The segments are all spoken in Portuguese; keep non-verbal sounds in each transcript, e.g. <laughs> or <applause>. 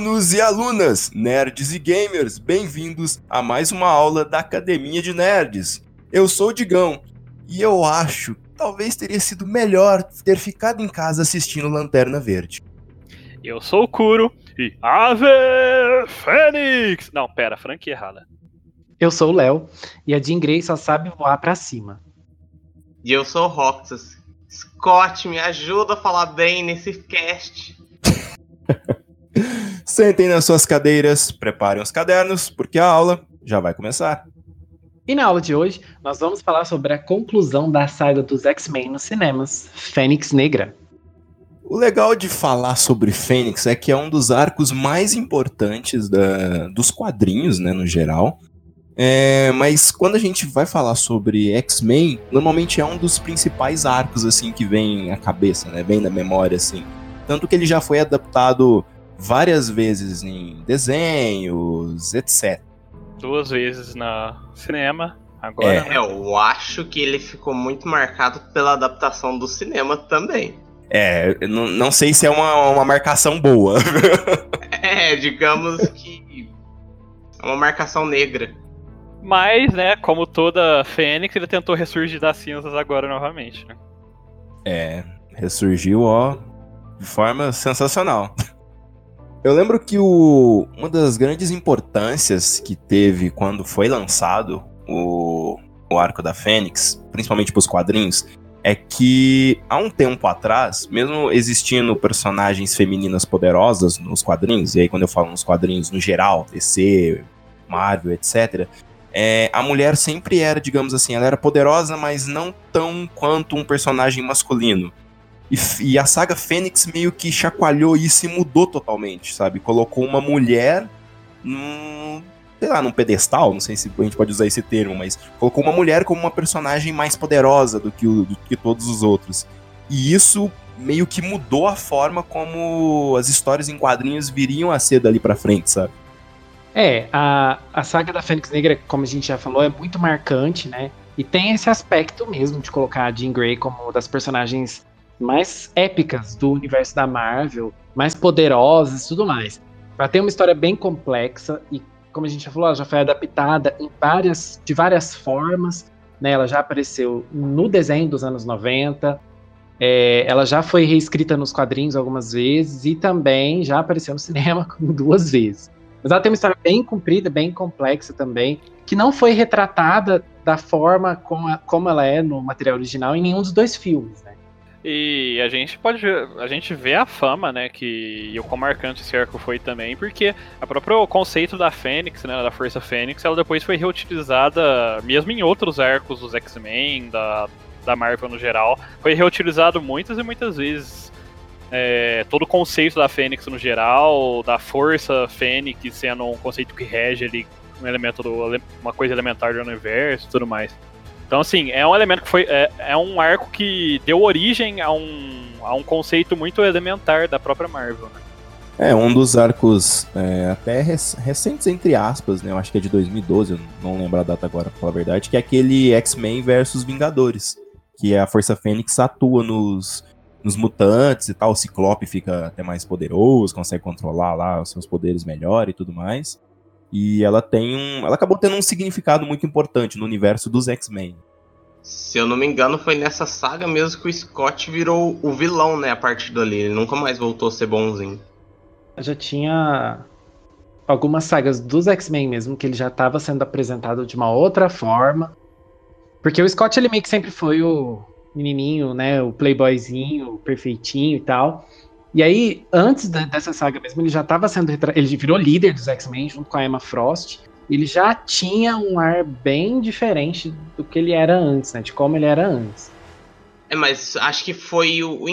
Alunos e alunas, nerds e gamers, bem-vindos a mais uma aula da Academia de Nerds. Eu sou o Digão e eu acho que talvez teria sido melhor ter ficado em casa assistindo Lanterna Verde. Eu sou o Kuro e Ave Fênix! Não, pera, franquia errada. Eu sou o Léo e a Jean Grey só sabe voar pra cima. E eu sou o Roxas. Scott, me ajuda a falar bem nesse cast. <laughs> Sentem nas suas cadeiras, preparem os cadernos, porque a aula já vai começar. E na aula de hoje, nós vamos falar sobre a conclusão da saga dos X-Men nos cinemas, Fênix Negra. O legal de falar sobre Fênix é que é um dos arcos mais importantes da, dos quadrinhos, né, no geral. É, mas quando a gente vai falar sobre X-Men, normalmente é um dos principais arcos assim que vem à cabeça, né? Vem na memória assim. Tanto que ele já foi adaptado várias vezes em desenhos, etc. Duas vezes na cinema, agora. É. Eu acho que ele ficou muito marcado pela adaptação do cinema também. É, não sei se é uma, uma marcação boa. <laughs> é, digamos que é uma marcação negra. Mas, né, como toda Fênix, ele tentou ressurgir das cinzas agora novamente, né? É, ressurgiu, ó, de forma sensacional. <laughs> Eu lembro que o, uma das grandes importâncias que teve quando foi lançado o, o Arco da Fênix, principalmente para os quadrinhos, é que há um tempo atrás, mesmo existindo personagens femininas poderosas nos quadrinhos, e aí quando eu falo nos quadrinhos no geral, DC, Marvel, etc., é, a mulher sempre era, digamos assim, ela era poderosa, mas não tão quanto um personagem masculino. E, e, a saga Fênix meio que chacoalhou isso e mudou totalmente, sabe? Colocou uma mulher num, sei lá, num pedestal, não sei se a gente pode usar esse termo, mas colocou uma mulher como uma personagem mais poderosa do que, o, do que todos os outros. E isso meio que mudou a forma como as histórias em quadrinhos viriam a ser dali para frente, sabe? É, a, a saga da Fênix Negra, como a gente já falou, é muito marcante, né? E tem esse aspecto mesmo de colocar a Jean Grey como uma das personagens mais épicas do universo da Marvel, mais poderosas e tudo mais. Ela tem uma história bem complexa e, como a gente já falou, ela já foi adaptada em várias, de várias formas. Né? Ela já apareceu no desenho dos anos 90, é, ela já foi reescrita nos quadrinhos algumas vezes e também já apareceu no <laughs> cinema <laughs> duas vezes. Mas ela tem uma história bem comprida, bem complexa também, que não foi retratada da forma como, a, como ela é no material original em nenhum dos dois filmes. Né? E a gente pode a gente vê a fama, né, que e o quão marcante esse arco foi também, porque a próprio conceito da Fênix, né, da Força Fênix, ela depois foi reutilizada mesmo em outros arcos dos X-Men, da, da Marvel no geral, foi reutilizado muitas e muitas vezes. É, todo o conceito da Fênix no geral, da Força Fênix sendo um conceito que rege ali um elemento do, uma coisa elementar do universo e tudo mais. Então, assim, é um elemento que foi. É, é um arco que deu origem a um, a um conceito muito elementar da própria Marvel, né? É, um dos arcos é, até recentes, entre aspas, né? Eu acho que é de 2012, eu não lembro a data agora, pra falar a verdade, que é aquele X-Men versus Vingadores. Que a Força Fênix atua nos, nos mutantes e tal. O Ciclope fica até mais poderoso, consegue controlar lá os seus poderes melhor e tudo mais. E ela tem um. Ela acabou tendo um significado muito importante no universo dos X-Men. Se eu não me engano, foi nessa saga mesmo que o Scott virou o vilão, né? A partir dali. Ele nunca mais voltou a ser bonzinho. Já tinha algumas sagas dos X-Men mesmo, que ele já estava sendo apresentado de uma outra forma. Porque o Scott, ele meio que sempre foi o menininho, né? O playboyzinho, o perfeitinho e tal. E aí, antes dessa saga mesmo, ele já estava sendo. Ele virou líder dos X-Men junto com a Emma Frost. Ele já tinha um ar bem diferente do que ele era antes, né? De como ele era antes. É, mas acho que foi o, o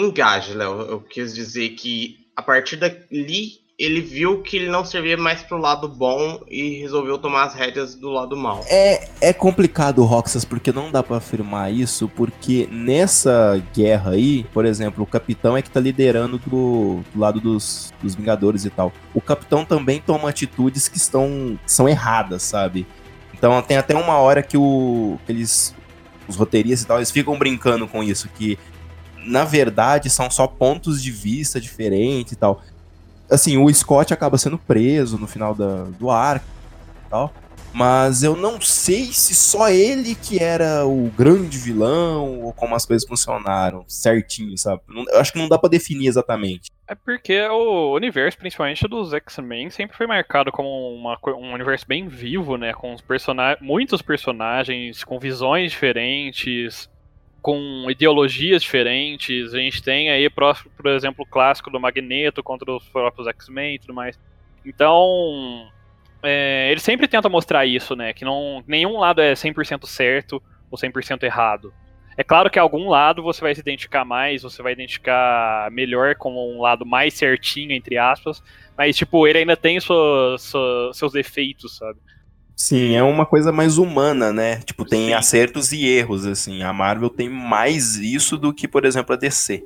Léo. Eu quis dizer que a partir dali ele viu que ele não servia mais pro lado bom e resolveu tomar as rédeas do lado mal. É, é complicado, Roxas, porque não dá para afirmar isso, porque nessa guerra aí, por exemplo, o capitão é que tá liderando do, do lado dos, dos Vingadores e tal. O capitão também toma atitudes que estão que são erradas, sabe? Então tem até uma hora que, o, que eles, os roteiristas e tal, eles ficam brincando com isso, que na verdade são só pontos de vista diferentes e tal. Assim, o Scott acaba sendo preso no final da, do arco e tal. Mas eu não sei se só ele que era o grande vilão ou como as coisas funcionaram certinho, sabe? Não, eu acho que não dá para definir exatamente. É porque o universo, principalmente dos X-Men, sempre foi marcado como uma, um universo bem vivo, né? Com person muitos personagens, com visões diferentes, com ideologias diferentes. A gente tem aí, por exemplo, o clássico do Magneto contra os próprios X-Men e tudo mais. Então, é, ele sempre tenta mostrar isso, né? Que não, nenhum lado é 100% certo ou 100% errado. É claro que algum lado você vai se identificar mais, você vai identificar melhor como um lado mais certinho, entre aspas, mas, tipo, ele ainda tem suas, suas, seus defeitos, sabe? Sim, é uma coisa mais humana, né? Tipo, tem Sim. acertos e erros, assim. A Marvel tem mais isso do que, por exemplo, a DC.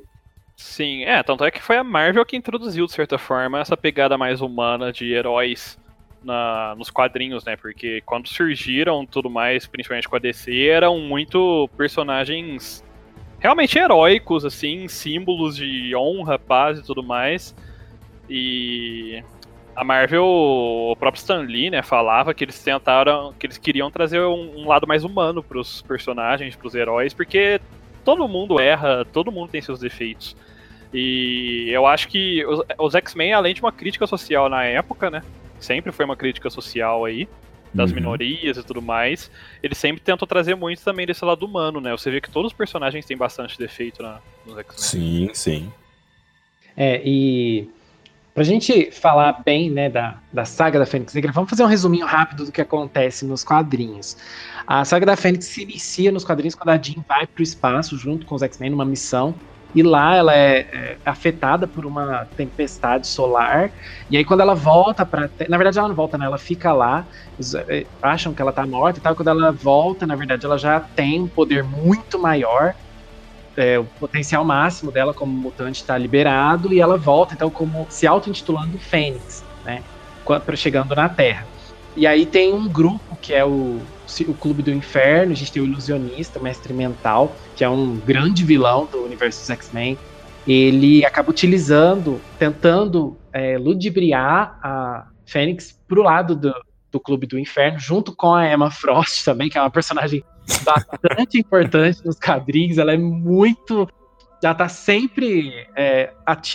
Sim, é, tanto é que foi a Marvel que introduziu, de certa forma, essa pegada mais humana de heróis na, nos quadrinhos, né? Porque quando surgiram tudo mais, principalmente com a DC, eram muito personagens realmente heróicos, assim, símbolos de honra, paz e tudo mais. E a Marvel, o próprio Stan Lee, né, falava que eles tentaram, que eles queriam trazer um, um lado mais humano para os personagens, para os heróis, porque todo mundo erra, todo mundo tem seus defeitos. E eu acho que os, os X-Men, além de uma crítica social na época, né, sempre foi uma crítica social aí, das uhum. minorias e tudo mais, ele sempre tentou trazer muito também desse lado humano, né? Você vê que todos os personagens têm bastante defeito na, nos X-Men. Sim, sim. É, e pra gente falar bem, né, da, da saga da Fênix Negra, vamos fazer um resuminho rápido do que acontece nos quadrinhos. A saga da Fênix se inicia nos quadrinhos quando a Jean vai pro espaço junto com os X-Men numa missão e lá ela é, é, afetada por uma tempestade solar. E aí quando ela volta para, na verdade ela não volta, né? Ela fica lá, é, acham que ela tá morta e tal. Quando ela volta, na verdade ela já tem um poder muito maior. É, o potencial máximo dela como mutante está liberado e ela volta então como se auto-intitulando Fênix, né? Chegando na Terra. E aí tem um grupo que é o, o Clube do Inferno, a gente tem o Ilusionista, o Mestre Mental, que é um grande vilão do universo dos X-Men. Ele acaba utilizando, tentando é, ludibriar a Fênix pro lado do, do Clube do Inferno, junto com a Emma Frost também, que é uma personagem bastante importante nos quadrinhos. Ela é muito já tá sempre é,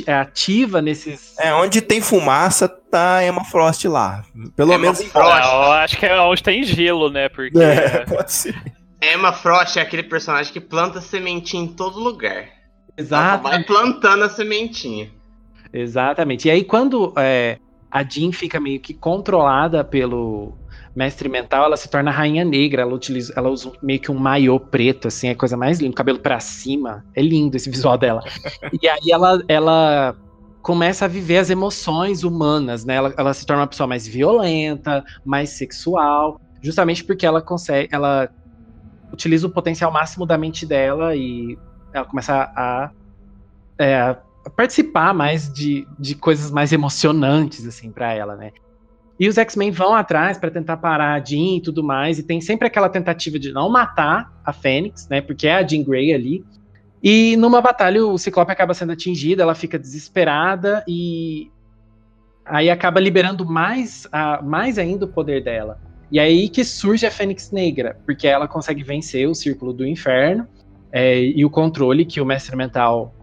é, ativa nesses. É, onde tem fumaça, tá Emma Frost lá. Pelo Emma menos em Frost. Eu acho que é onde tem gelo, né? Porque. É, <laughs> pode ser. Emma Frost é aquele personagem que planta sementinha em todo lugar. Exato. Vai plantando a sementinha. Exatamente. E aí, quando é, a Jean fica meio que controlada pelo, mestre mental, ela se torna rainha negra. Ela, utiliza, ela usa meio que um maiô preto, assim, é a coisa mais linda, cabelo para cima. É lindo esse visual dela. e aí ela, ela começa a viver as emoções humanas, né? Ela, ela se torna uma pessoa mais violenta, mais sexual, justamente porque ela consegue, ela utiliza o potencial máximo da mente dela e ela começa a, é, a participar mais de, de coisas mais emocionantes, assim, para ela, né? E os X-Men vão atrás para tentar parar a Jean e tudo mais, e tem sempre aquela tentativa de não matar a Fênix, né? Porque é a Jean Grey ali. E numa batalha o Ciclope acaba sendo atingido, ela fica desesperada e aí acaba liberando mais, a, mais ainda o poder dela. E aí que surge a Fênix Negra, porque ela consegue vencer o Círculo do Inferno é, e o controle que o Mestre Mental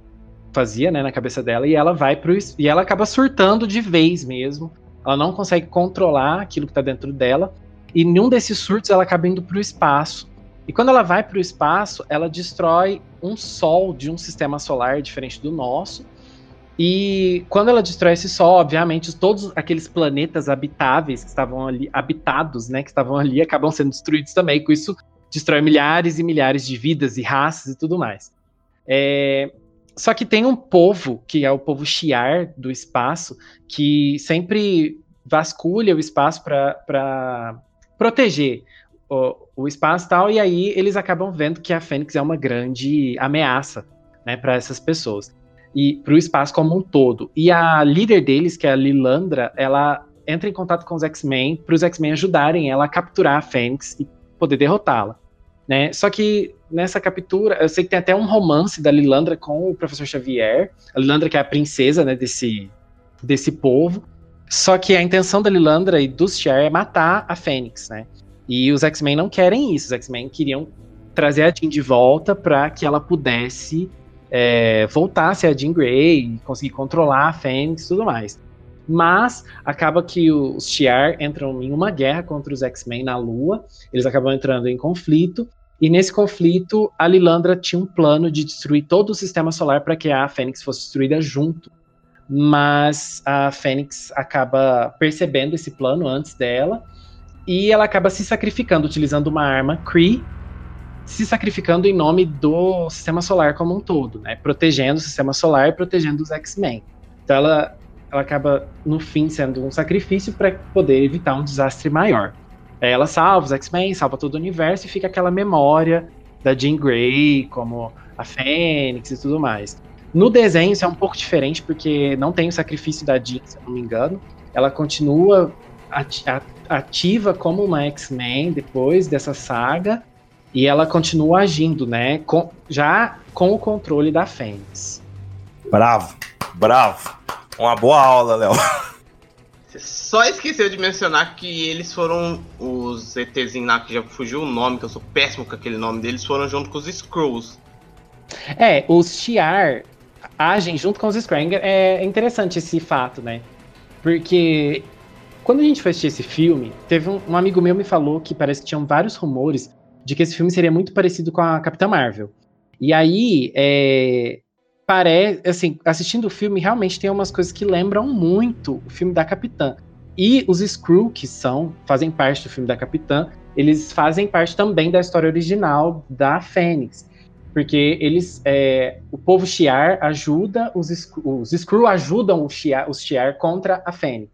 fazia, né, na cabeça dela, e ela vai pro e ela acaba surtando de vez mesmo ela não consegue controlar aquilo que está dentro dela. E nenhum desses surtos ela acaba indo para o espaço. E quando ela vai para o espaço, ela destrói um sol de um sistema solar diferente do nosso. E quando ela destrói esse sol, obviamente, todos aqueles planetas habitáveis que estavam ali, habitados, né, que estavam ali, acabam sendo destruídos também. Com isso, destrói milhares e milhares de vidas e raças e tudo mais. É... Só que tem um povo, que é o povo Shiar do espaço, que sempre vasculha o espaço para proteger o, o espaço tal, e aí eles acabam vendo que a Fênix é uma grande ameaça né, para essas pessoas e para o espaço como um todo. E a líder deles, que é a Lilandra, ela entra em contato com os X-Men para os X-Men ajudarem ela a capturar a Fênix e poder derrotá-la. Né? Só que nessa captura, eu sei que tem até um romance da Lilandra com o professor Xavier. A Lilandra que é a princesa né, desse, desse povo. Só que a intenção da Lilandra e dos Shi'ar é matar a Fênix, né? E os X-Men não querem isso. Os X-Men queriam trazer a Jean de volta para que ela pudesse é, voltar a ser a Jean Grey, conseguir controlar a Fênix e tudo mais. Mas acaba que os Shi'ar entram em uma guerra contra os X-Men na Lua. Eles acabam entrando em conflito. E nesse conflito, a Lilandra tinha um plano de destruir todo o sistema solar para que a Fênix fosse destruída junto. Mas a Fênix acaba percebendo esse plano antes dela. E ela acaba se sacrificando, utilizando uma arma Kree, se sacrificando em nome do sistema solar como um todo, né? Protegendo o sistema solar e protegendo os X-Men. Então ela, ela acaba, no fim, sendo um sacrifício para poder evitar um desastre maior. Ela salva os X-Men, salva todo o universo e fica aquela memória da Jean Grey como a Fênix e tudo mais. No desenho isso é um pouco diferente porque não tem o sacrifício da Jean, se eu não me engano. Ela continua ativa como uma X-Men depois dessa saga e ela continua agindo, né? Com, já com o controle da Fênix. Bravo, bravo. Uma boa aula, Léo. Você só esqueceu de mencionar que eles foram os ETzinhos lá, que já fugiu o nome, que eu sou péssimo com aquele nome deles, foram junto com os Skrulls. É, os Shi'ar agem junto com os Skrulls. É interessante esse fato, né? Porque quando a gente foi assistir esse filme, teve um, um amigo meu me falou que parece que tinham vários rumores de que esse filme seria muito parecido com a Capitã Marvel. E aí, é, parece, assim, assistindo o filme, realmente tem umas coisas que lembram muito o filme da Capitã. E os Skrull, que são, fazem parte do filme da Capitã, eles fazem parte também da história original da Fênix. Porque eles, é, o povo Shi'ar ajuda, os, os Skrull ajudam os Shi'ar, os Shi'ar contra a Fênix.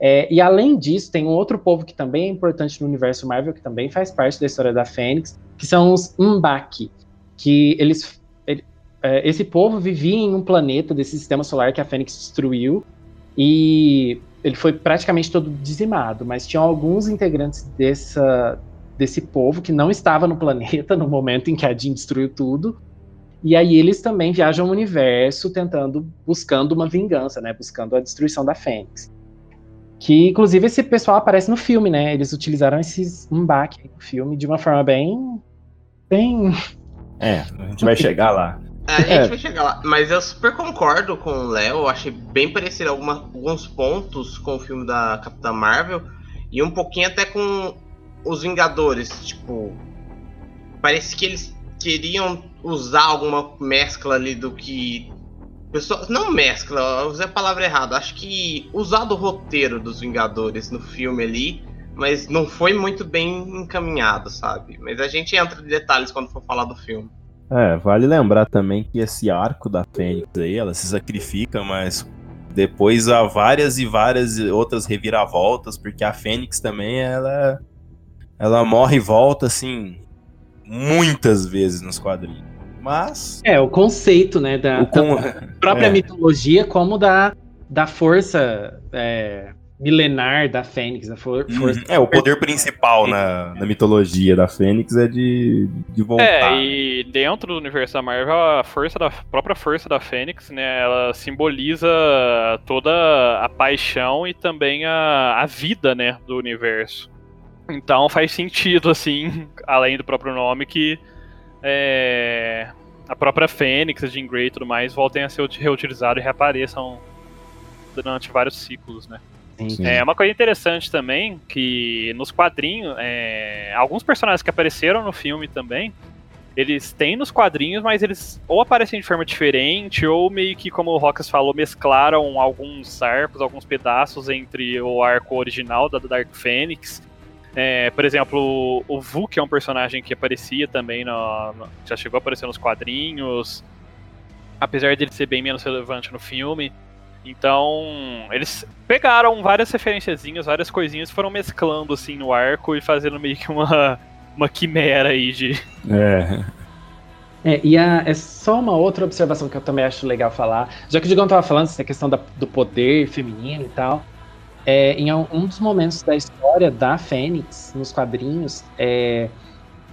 É, e além disso, tem um outro povo que também é importante no universo Marvel, que também faz parte da história da Fênix, que são os Mbaki, que eles esse povo vivia em um planeta desse sistema solar que a Fênix destruiu e ele foi praticamente todo dizimado, mas tinham alguns integrantes dessa, desse povo que não estava no planeta <laughs> no momento em que a Jean destruiu tudo. E aí eles também viajam o universo tentando, buscando uma vingança, né? Buscando a destruição da Fênix. Que, inclusive, esse pessoal aparece no filme, né? Eles utilizaram esses Mbak no filme de uma forma bem. bem. É, a gente vai chegar lá. A gente é. vai chegar lá. Mas eu super concordo com o Léo. Achei bem parecido alguma, alguns pontos com o filme da Capitã Marvel. E um pouquinho até com os Vingadores. Tipo. Parece que eles queriam usar alguma mescla ali do que Pessoal, não mescla, usei a palavra errada. Acho que usar do roteiro dos Vingadores no filme ali, mas não foi muito bem encaminhado, sabe? Mas a gente entra em detalhes quando for falar do filme. É, vale lembrar também que esse arco da Fênix aí, ela se sacrifica, mas depois há várias e várias outras reviravoltas, porque a Fênix também, ela, ela morre e volta, assim, muitas vezes nos quadrinhos. Mas. É, o conceito, né? Da, da própria <laughs> é. mitologia, como da, da força é, milenar da Fênix. Da for, uhum. força... É, o poder principal na, na mitologia da Fênix é de, de voltar. É, e dentro do universo da Marvel, a força da a própria força da Fênix, né? Ela simboliza toda a paixão e também a, a vida, né? Do universo. Então faz sentido, assim, <laughs> além do próprio nome, que é, a própria Fênix, a Jean Grey e tudo mais voltem a ser reutilizados e reapareçam durante vários ciclos, né? Sim. É uma coisa interessante também que nos quadrinhos, é, alguns personagens que apareceram no filme também, eles têm nos quadrinhos, mas eles ou aparecem de forma diferente, ou meio que, como o Rocas falou, mesclaram alguns arcos, alguns pedaços entre o arco original da Dark Phoenix é, por exemplo, o Vu, que é um personagem que aparecia também, no, no, já chegou a aparecer nos quadrinhos, apesar dele ser bem menos relevante no filme. Então, eles pegaram várias referenciazinhas, várias coisinhas, foram mesclando assim no arco e fazendo meio que uma, uma quimera aí de. É. É, e a, é só uma outra observação que eu também acho legal falar. Já que o Digão estava falando essa questão da, do poder feminino e tal, é, em um dos momentos da história da Fênix, nos quadrinhos, é,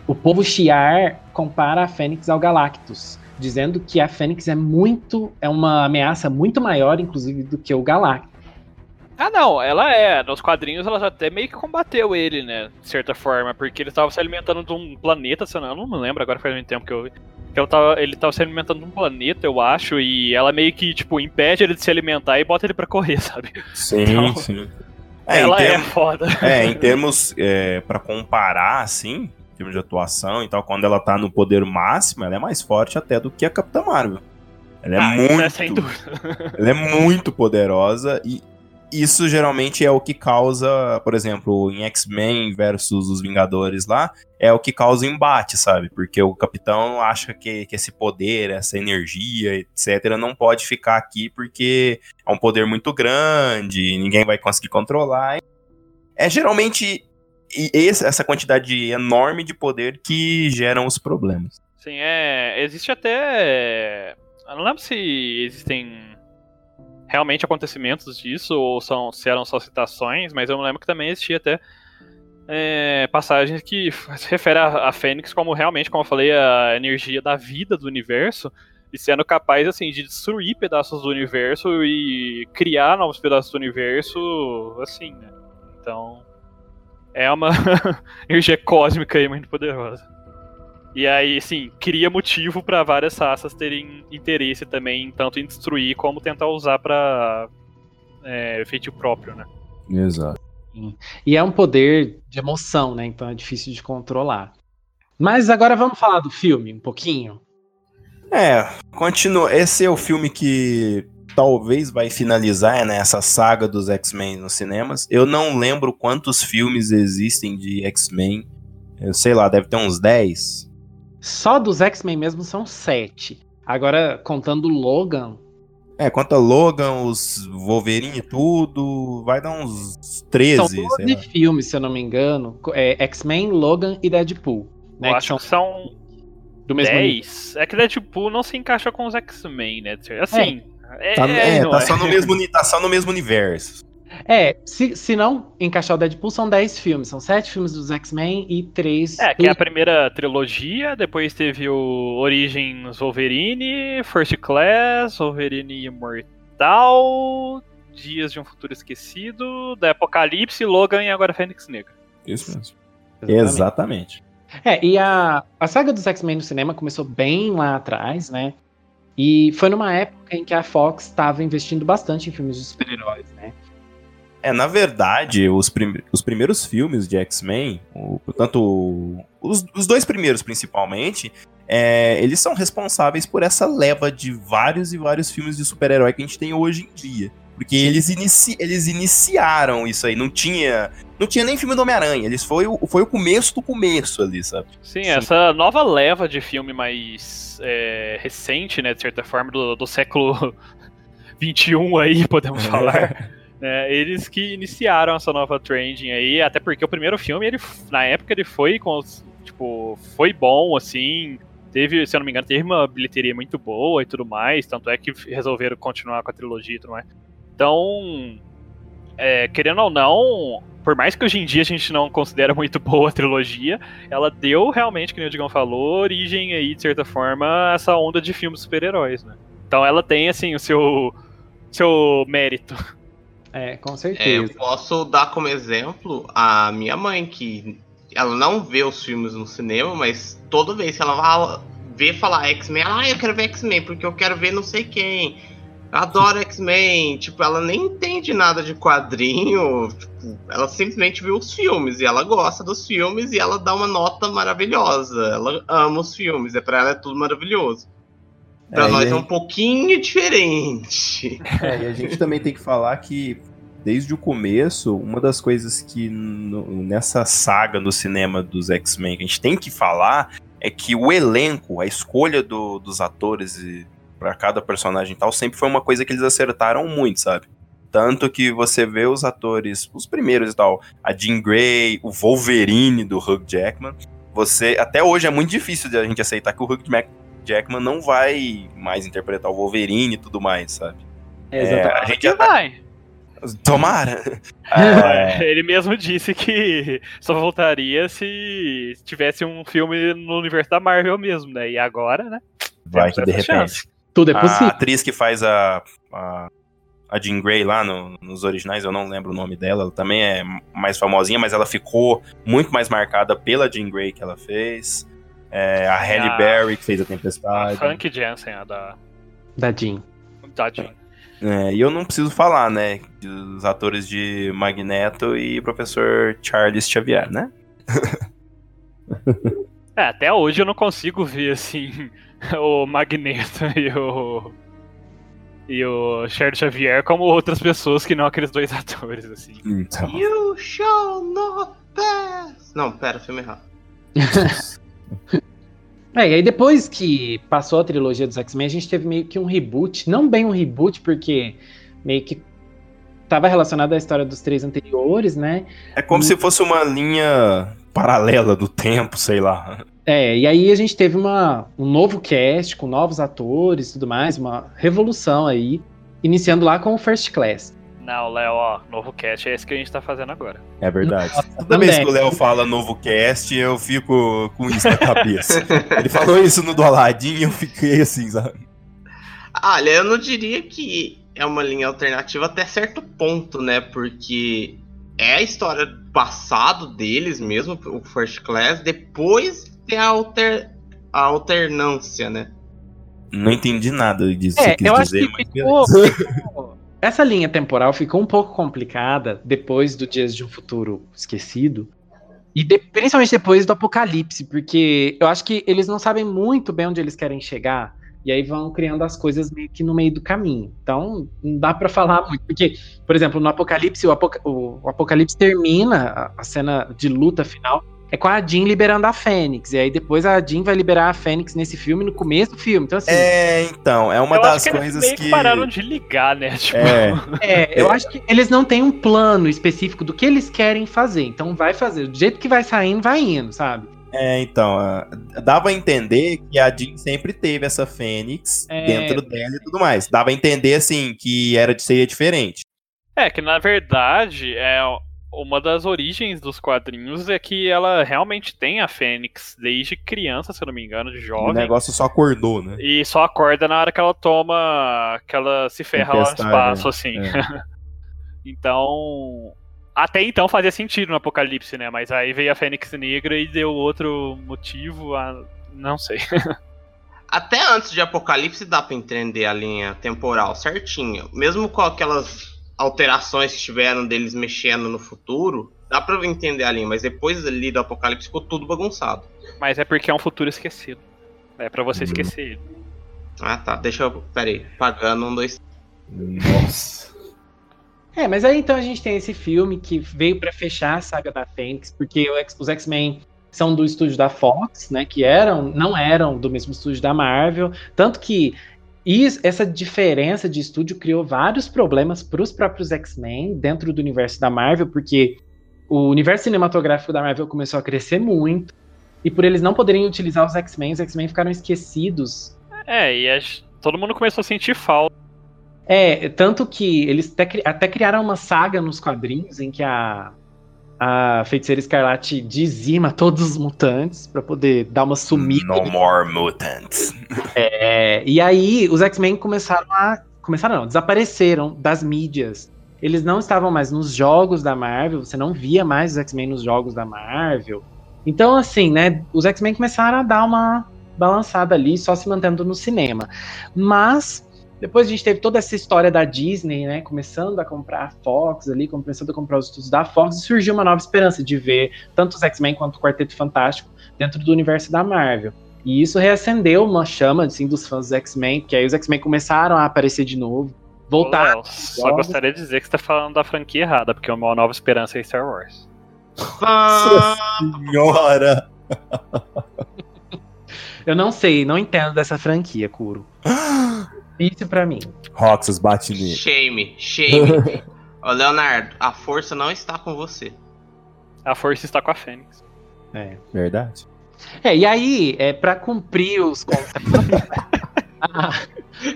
o povo Shi'ar compara a Fênix ao Galactus. Dizendo que a Fênix é muito. é uma ameaça muito maior, inclusive, do que o Galactus. Ah, não, ela é. Nos quadrinhos ela já até meio que combateu ele, né? De certa forma, porque ele estava se alimentando de um planeta, se eu não, eu não me lembro agora faz muito tempo que eu vi. Que ela tava, ele estava se alimentando de um planeta, eu acho, e ela meio que, tipo, impede ele de se alimentar e bota ele pra correr, <laughs> sabe? Sim, Então, sim. ela em é termos- foda. É, em termos é, para comparar, assim, termos de atuação e tal, quando ela tá no poder máximo, ela é mais forte até do que a Capitã Marvel. Ela é Ah, isso muito, é ela é muito poderosa e isso geralmente é o que causa, por exemplo, em X-Men versus os Vingadores lá, é o que causa embate, sabe? Porque o Capitão acha que, que esse poder, essa energia, etc, não pode ficar aqui porque é um poder muito grande, ninguém vai conseguir controlar. É geralmente e esse- essa quantidade enorme de poder que geram os problemas. Sim, é. Existe até. Eu não lembro se existem realmente acontecimentos disso ou são, se eram só citações, mas eu lembro que também existia até é, passagens que <laughs> se refere a, a Fênix como realmente, como eu falei, a energia da vida do universo e sendo capaz assim de destruir pedaços do universo e criar novos pedaços do universo, assim, né? Então é uma <laughs> energia cósmica aí muito poderosa. E aí, assim, cria motivo pra várias raças terem interesse também, tanto em destruir como tentar usar pra é, efeito próprio, né? Exato. E é um poder de emoção, né? Então é difícil de controlar. Mas agora vamos falar do filme um pouquinho. É, continua. Esse é o filme que talvez vai finalizar né, essa saga dos X-Men nos cinemas. Eu não lembro quantos filmes existem de X-Men. Eu sei lá, deve ter uns 10. Só dos X-Men mesmo são sete. Agora, contando o Logan, É, quanto a Logan, os Wolverine e tudo, vai dar uns 13, são sei 12 lá. filmes, se eu não me engano. É, X-Men, Logan e Deadpool. Né, Eu que acho são que são do mesmo nível. 10. É que Deadpool não se encaixa com os X-Men, né? Assim. É, Tá, é, não tá é. só no mesmo, tá só no mesmo universo. É, se, se não encaixar o Deadpool, são 10 filmes. São 7 filmes dos X-Men e 3 É, que é a primeira trilogia, depois teve o Origins Wolverine, First Class, Wolverine Imortal, Dias de um Futuro Esquecido, da Apocalipse, Logan e agora Fênix Negra. Isso mesmo. Exatamente. Exatamente. É, e a, a saga dos X-Men no cinema começou bem lá atrás, né? E foi numa época em que a Fox estava investindo bastante em filmes de super-heróis, né? É, na verdade, os, prim- os primeiros filmes de X-Men, tanto os, os dois primeiros principalmente, é, eles são responsáveis por essa leva de vários e vários filmes de super-herói que a gente tem hoje em dia. Porque eles, inici- eles iniciaram isso aí, não tinha, não tinha nem filme do Homem-Aranha, eles foi, o- foi o começo do começo ali, sabe? Sim, Sim. essa nova leva de filme mais é, recente, né, de certa forma, do, do século <laughs> XXI aí, <laughs> podemos falar. né, eles que iniciaram essa nova trending aí, até porque o primeiro filme, ele, na época, ele foi com os- tipo, foi bom, assim, teve, se eu não me engano, teve uma bilheteria muito boa e tudo mais, tanto é que resolveram continuar com a trilogia e tudo mais. Então, é, querendo ou não, por mais que hoje em dia a gente não considera muito <laughs> boa a trilogia, ela deu realmente, que o Digão falou, origem aí, de certa forma, a essa onda de filmes super-heróis, né? Então ela tem, assim, o seu, seu mérito. É, com É, eu certeza. posso dar como exemplo a minha mãe, que ela não vê os filmes no cinema, mas toda vez que ela vai ver falar X-Men, ela, ah, eu quero ver X-Men, porque eu quero ver não sei quem. Eu adoro X-Men. Tipo, ela nem entende nada de quadrinho. Tipo, ela simplesmente viu os filmes e ela gosta dos filmes e ela dá uma nota maravilhosa. Ela ama os filmes, é pra ela é tudo maravilhoso. Pra É, nós e é um pouquinho diferente. <laughs> É, e a gente também tem que falar que, desde o começo, uma das coisas que no- nessa saga no cinema dos X-Men que a gente tem que falar é que o elenco, a escolha do- dos atores para cada personagem e tal, sempre foi uma coisa que eles acertaram muito, sabe? Tanto que você vê os atores, os primeiros e tal, a Jean Grey, o Wolverine do Hugh Jackman. Você, até hoje é muito difícil de a gente aceitar que o Hugh Jack- Jackman não vai mais interpretar o Wolverine e tudo mais, sabe? É, É, exatamente. a gente tá... vai. Tomara! <laughs> É, Ele mesmo disse que só voltaria se tivesse um filme no universo da Marvel mesmo, né? E agora, né? Vai que de repente. chance. Tudo é A possível. atriz que faz a, a, a Jean Grey lá no- nos originais, eu não lembro o nome dela, ela também é mais famosinha, mas ela ficou muito mais marcada pela Jean Grey que ela fez. É, a Halle A- Berry que fez a A Tempestade. Frank Jensen, a da, Da Jean. da Jean. É, e eu não preciso falar, né? Dos atores de Magneto e Professor Charles Xavier, né? <laughs> É, até hoje eu não consigo ver, assim, <laughs> o Magneto <laughs> e o. E o Charles Xavier como outras pessoas que não aqueles dois <laughs> atores, assim. Então. You shall not pass! Não, pera, filme errado. É, e aí depois que passou a trilogia dos X-Men, a gente teve meio que um reboot. Não bem um reboot, porque meio que tava relacionado à história dos três anteriores, né? É como se fosse uma linha paralela do tempo, sei lá. É, e aí a gente teve uma, um novo cast com novos atores e tudo mais, uma revolução aí, iniciando lá com o First Class. Não, Léo, ó, novo cast é esse que a gente tá fazendo agora. É verdade. Nossa, Toda vez também. que o Léo fala novo cast, eu fico com isso na cabeça. Ele falou isso no do Aladdin e eu fiquei assim, sabe? Olha, eu não diria que é uma linha alternativa até certo ponto, né? Porque é a história do passado deles mesmo, o First Class, depois tem a, alter, a alternância, né? Não entendi nada disso É, eu acho dizer, que ficou, <laughs> <laughs> Essa linha temporal ficou um pouco complicada depois do Dias de um Futuro Esquecido. E de- principalmente depois do Apocalipse, porque eu acho que eles não sabem muito bem onde eles querem chegar. E aí vão criando as coisas meio que no meio do caminho. Então, não dá pra falar muito. Porque, por exemplo, no Apocalipse, o, Apoca- o- o Apocalipse termina a, a cena de luta final. É com a Jean liberando a Fênix. E aí depois a Jean vai liberar a Fênix nesse filme, no começo do filme. Então, assim. É, então, é uma eu das acho que eles coisas meio que. pararam de ligar, né? <laughs> Tipo, É, É, eu acho que eles não têm um plano específico do que eles querem fazer. Então vai fazer. Do jeito que vai saindo, vai indo, sabe? é, então, dava a entender que a Jean sempre teve essa Fênix É. dentro dela e tudo mais. Dava a entender, assim, que era de ser diferente. É, que na verdade é uma das origens dos quadrinhos é que ela realmente tem a Fênix desde criança, se eu não me engano, de O jovem. negócio só acordou, né? E só acorda na hora que ela toma. que ela se ferra lá no Tempestade, espaço, assim. é. <laughs> então. Até então fazia sentido no Apocalipse, né? Mas aí veio a Fênix Negra e deu outro motivo a. Não sei. <laughs> Até antes de Apocalipse dá pra entender a linha temporal certinho. Mesmo com aquelas alterações que tiveram deles mexendo no futuro, dá pra entender a linha. Mas depois ali do Apocalipse ficou tudo bagunçado. Mas é porque é um futuro esquecido. É pra você Uhum. esquecer ele. Ah tá, deixa eu. Pera aí, pagando um, dois. Nossa. É, mas aí então a gente tem esse filme que veio pra fechar a saga da Fênix, porque os X-Men são do estúdio da Fox, né? Que eram, não eram do mesmo estúdio da Marvel. Tanto que is- essa diferença de estúdio criou vários problemas para os próprios X-Men dentro do universo da Marvel, porque o universo cinematográfico da Marvel começou a crescer muito. E por eles não poderem utilizar os X-Men, os X-Men ficaram esquecidos É, e as- todo mundo começou a sentir falta. É, tanto que eles até criaram uma saga nos quadrinhos em que a, a Feiticeira Escarlate dizima todos os mutantes pra poder dar uma sumida. No more mutants. É, e aí os X-Men começaram a. Começaram não, desapareceram das mídias. Eles não estavam mais nos jogos da Marvel, você não via mais os X-Men nos jogos da Marvel. Então, assim, né, os X-Men começaram a dar uma balançada ali, só se mantendo no cinema. Mas depois a gente teve toda essa história da Disney, né, começando a comprar a Fox ali, começando a comprar os estudos da Fox, e surgiu uma nova esperança de ver tanto os X-Men quanto o Quarteto Fantástico dentro do universo da Marvel. E isso reacendeu uma chama assim, dos fãs dos X-Men, que aí os X-Men começaram a aparecer de novo, voltar. Léo, só gostaria de dizer que você tá falando da franquia errada, porque uma nova esperança é Star Wars. Senhora! <laughs> Eu não sei, não entendo dessa franquia, Kuro. <gasps> Isso pra mim. Roxas bate nele. Shame, shame. <laughs> Ô, Leonardo, a força não está com você. A força está com a Fênix. É. Verdade. É, e aí, é, para cumprir os contratos, <laughs>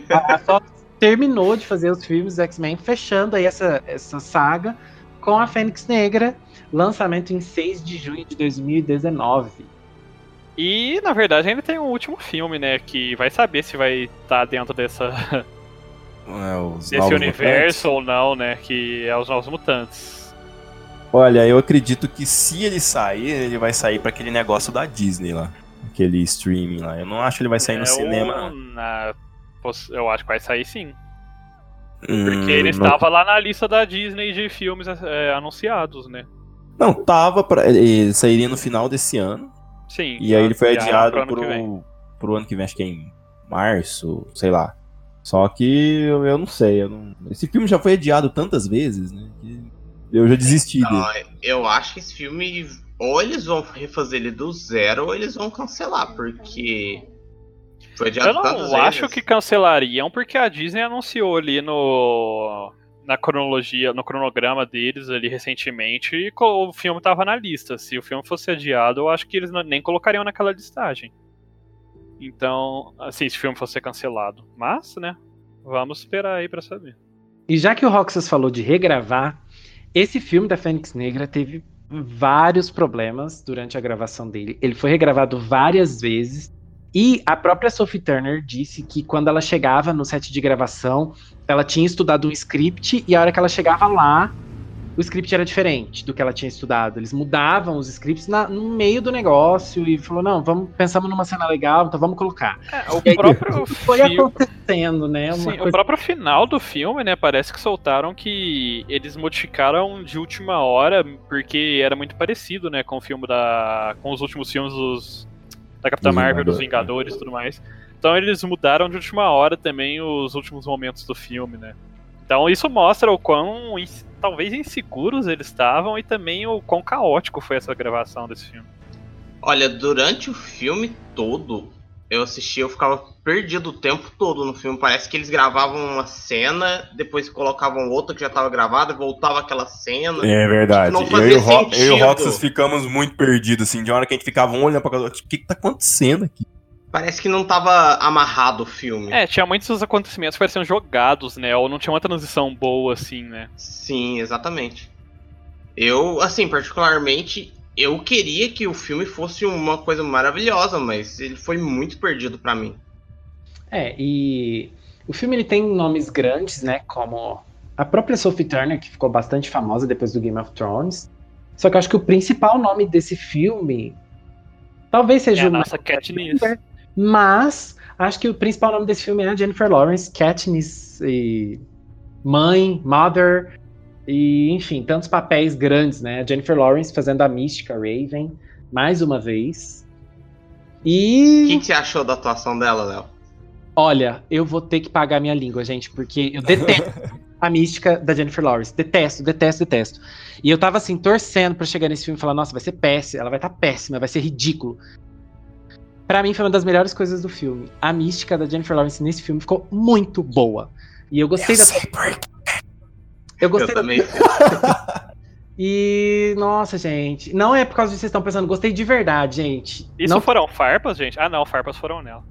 a, a Fox terminou de fazer os filmes do X-Men, fechando aí essa, essa saga com a Fênix Negra, lançamento em 6 de junho de 2019. E, na verdade, ainda tem um último filme, né? Que vai saber se vai estar tá dentro dessa. É, <laughs> desse universo mutantes. ou não, né? Que é os Novos Mutantes. Olha, eu acredito que se ele sair, ele vai sair para aquele negócio da Disney lá. Aquele streaming lá. Eu não acho que ele vai sair é no cinema. Na... Eu acho que vai sair sim. Hum, Porque ele não... estava lá na lista da Disney de filmes é, anunciados, né? Não, tava pra. Ele sairia no final desse ano. Sim. E aí ele foi adiado pro, pro, pro ano que vem, acho que é em março, sei lá. Só que eu, eu não sei. Eu não... Esse filme já foi adiado tantas vezes, né? Que eu já desisti não, dele. Eu acho que esse filme. Ou eles vão refazer ele do zero, ou eles vão cancelar, porque. Foi adiado eu não acho vezes. que cancelariam, porque a Disney anunciou ali no na cronologia, no cronograma deles ali recentemente, e o filme estava na lista. Se o filme fosse adiado, eu acho que eles nem colocariam naquela listagem. Então, assim, se o filme fosse cancelado. Mas, né, vamos esperar aí para saber. E já que o Roxas falou de regravar, esse filme da Fênix Negra teve vários problemas durante a gravação dele. Ele foi regravado várias vezes e a própria Sophie Turner disse que quando ela chegava no set de gravação, ela tinha estudado um script e a hora que ela chegava lá, o script era diferente do que ela tinha estudado. Eles mudavam os scripts na, no meio do negócio e falou: não, vamos pensamos numa cena legal, então vamos colocar. É, o próprio <laughs> foi acontecendo, né? Sim, coisa... O próprio final do filme, né? Parece que soltaram que eles modificaram de última hora porque era muito parecido, né, com o filme da, com os últimos filmes dos da Capitã Marvel, dos Vingadores e tudo mais. Então eles mudaram de última hora também os últimos momentos do filme, né? Então isso mostra o quão talvez inseguros eles estavam e também o quão caótico foi essa gravação desse filme. Olha, durante o filme todo, eu assisti, eu ficava perdido o tempo todo no filme. Parece que eles gravavam uma cena, depois colocavam outra que já estava gravada, voltava aquela cena. É verdade. Tipo, eu, e o eu e o Roxas ficamos muito perdidos, assim, de hora que a gente ficava um olhando pra cada outro. O que, que tá acontecendo aqui? Parece que não tava amarrado o filme. É, tinha muitos acontecimentos que pareciam jogados, né? Ou não tinha uma transição boa, assim, né? Sim, exatamente. Eu, assim, particularmente, eu queria que o filme fosse uma coisa maravilhosa, mas ele foi muito perdido para mim. É, e o filme ele tem nomes grandes, né, como a própria Sophie Turner, que ficou bastante famosa depois do Game of Thrones. Só que eu acho que o principal nome desse filme talvez seja é a nossa Katniss. Mas acho que o principal nome desse filme é a Jennifer Lawrence, Katniss e mãe, mother, e, enfim, tantos papéis grandes, né? A Jennifer Lawrence fazendo a mística Raven, mais uma vez. E. O que, que você achou da atuação dela, Léo? Olha, eu vou ter que pagar minha língua, gente, porque eu detesto <laughs> a mística da Jennifer Lawrence. Detesto, detesto, detesto. E eu tava assim, torcendo para chegar nesse filme e falar, nossa, vai ser péssimo, ela vai estar tá péssima, vai ser ridículo. Para mim foi uma das melhores coisas do filme. A mística da Jennifer Lawrence nesse filme ficou muito boa. E eu gostei eu da. Sei por eu gostei. Eu também. <laughs> E, nossa, gente. Não é por causa disso que vocês estão pensando. Gostei de verdade, gente. Isso não foram farpas, gente? Ah, não, farpas foram nela.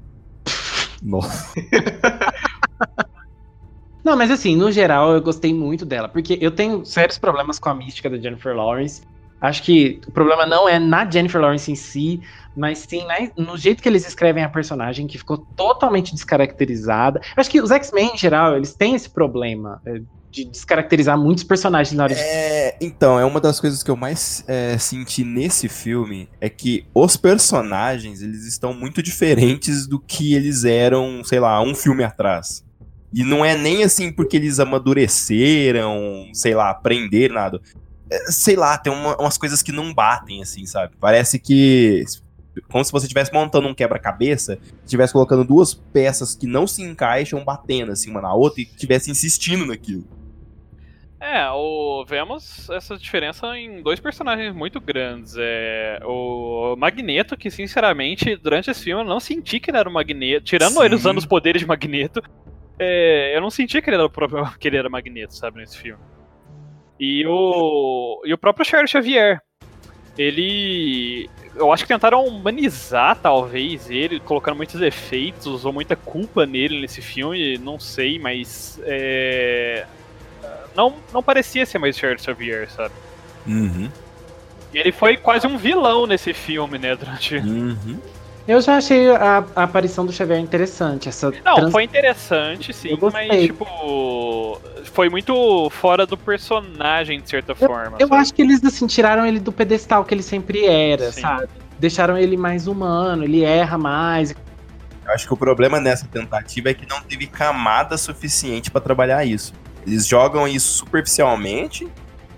Nossa. <laughs> não, mas assim, no geral, eu gostei muito dela. Porque eu tenho sérios problemas com a mística da Jennifer Lawrence. Acho que o problema não é na Jennifer Lawrence em si, mas sim né, no jeito que eles escrevem a personagem, que ficou totalmente descaracterizada. Acho que os X-Men, em geral, eles têm esse problema. É, de descaracterizar muitos personagens na hora de... É, então, é uma das coisas que eu mais é, senti nesse filme é que os personagens, eles estão muito diferentes do que eles eram, sei lá, um filme atrás. E não é nem assim porque eles amadureceram, sei lá, aprenderam nada. É, sei lá, tem uma, umas coisas que não batem, assim, sabe? Parece que como se você estivesse montando um quebra-cabeça, estivesse colocando duas peças que não se encaixam batendo assim uma na outra e estivesse insistindo naquilo. É, o, vemos essa diferença em dois personagens muito grandes. É, o Magneto, que sinceramente, durante esse filme eu não senti que ele era o Magneto. Tirando Sim. ele usando os poderes de Magneto, é, eu não senti que ele, era o próprio, <laughs> que ele era Magneto, sabe, nesse filme. E o, e o próprio Charles Xavier. Ele. Eu acho que tentaram humanizar, talvez, ele, colocando muitos efeitos ou muita culpa nele nesse filme, não sei, mas. É, não, não parecia ser mais Charles Xavier, sabe? Uhum. E ele foi quase um vilão nesse filme, né? Durante. Uhum. Eu já achei a, a aparição do Xavier interessante. Essa Não, trans- foi interessante, sim, Eu mas, tipo. Foi muito fora do personagem, de certa forma. Eu sabe? acho que eles assim tiraram ele do pedestal que ele sempre era, Sim. sabe? Deixaram ele mais humano, ele erra mais. Eu acho que o problema nessa tentativa é que não teve camada suficiente pra trabalhar isso. Eles jogam isso superficialmente.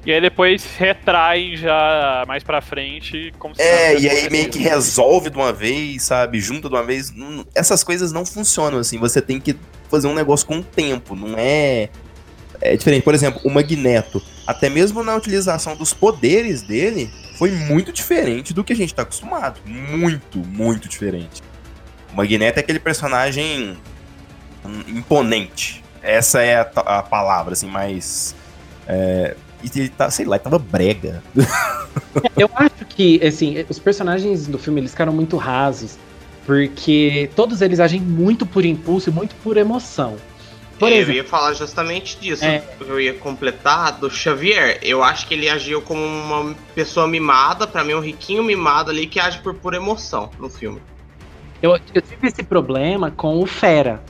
E aí depois retraem já mais pra frente, como se É, e aí meio que resolve de uma vez, sabe? Junta de uma vez. Essas coisas não funcionam assim. Você tem que fazer um negócio com o tempo. Não é. É diferente. Por exemplo, o Magneto. Até mesmo na utilização dos poderes dele, foi muito diferente do que a gente tá acostumado. Muito, muito diferente. O Magneto é aquele personagem imponente. Essa é a, a palavra, assim, mais. É, ele tá, sei lá, ele tava brega. <laughs> Eu acho que, assim, os personagens do filme eles ficaram muito rasos, porque todos eles agem muito por impulso e muito por emoção. Por eu exemplo, ia falar justamente disso. É. Eu ia completar do Xavier. Eu acho que ele agiu como uma pessoa mimada, pra mim um riquinho mimado ali que age por pura emoção no filme. eu, eu tive esse problema com o Fera.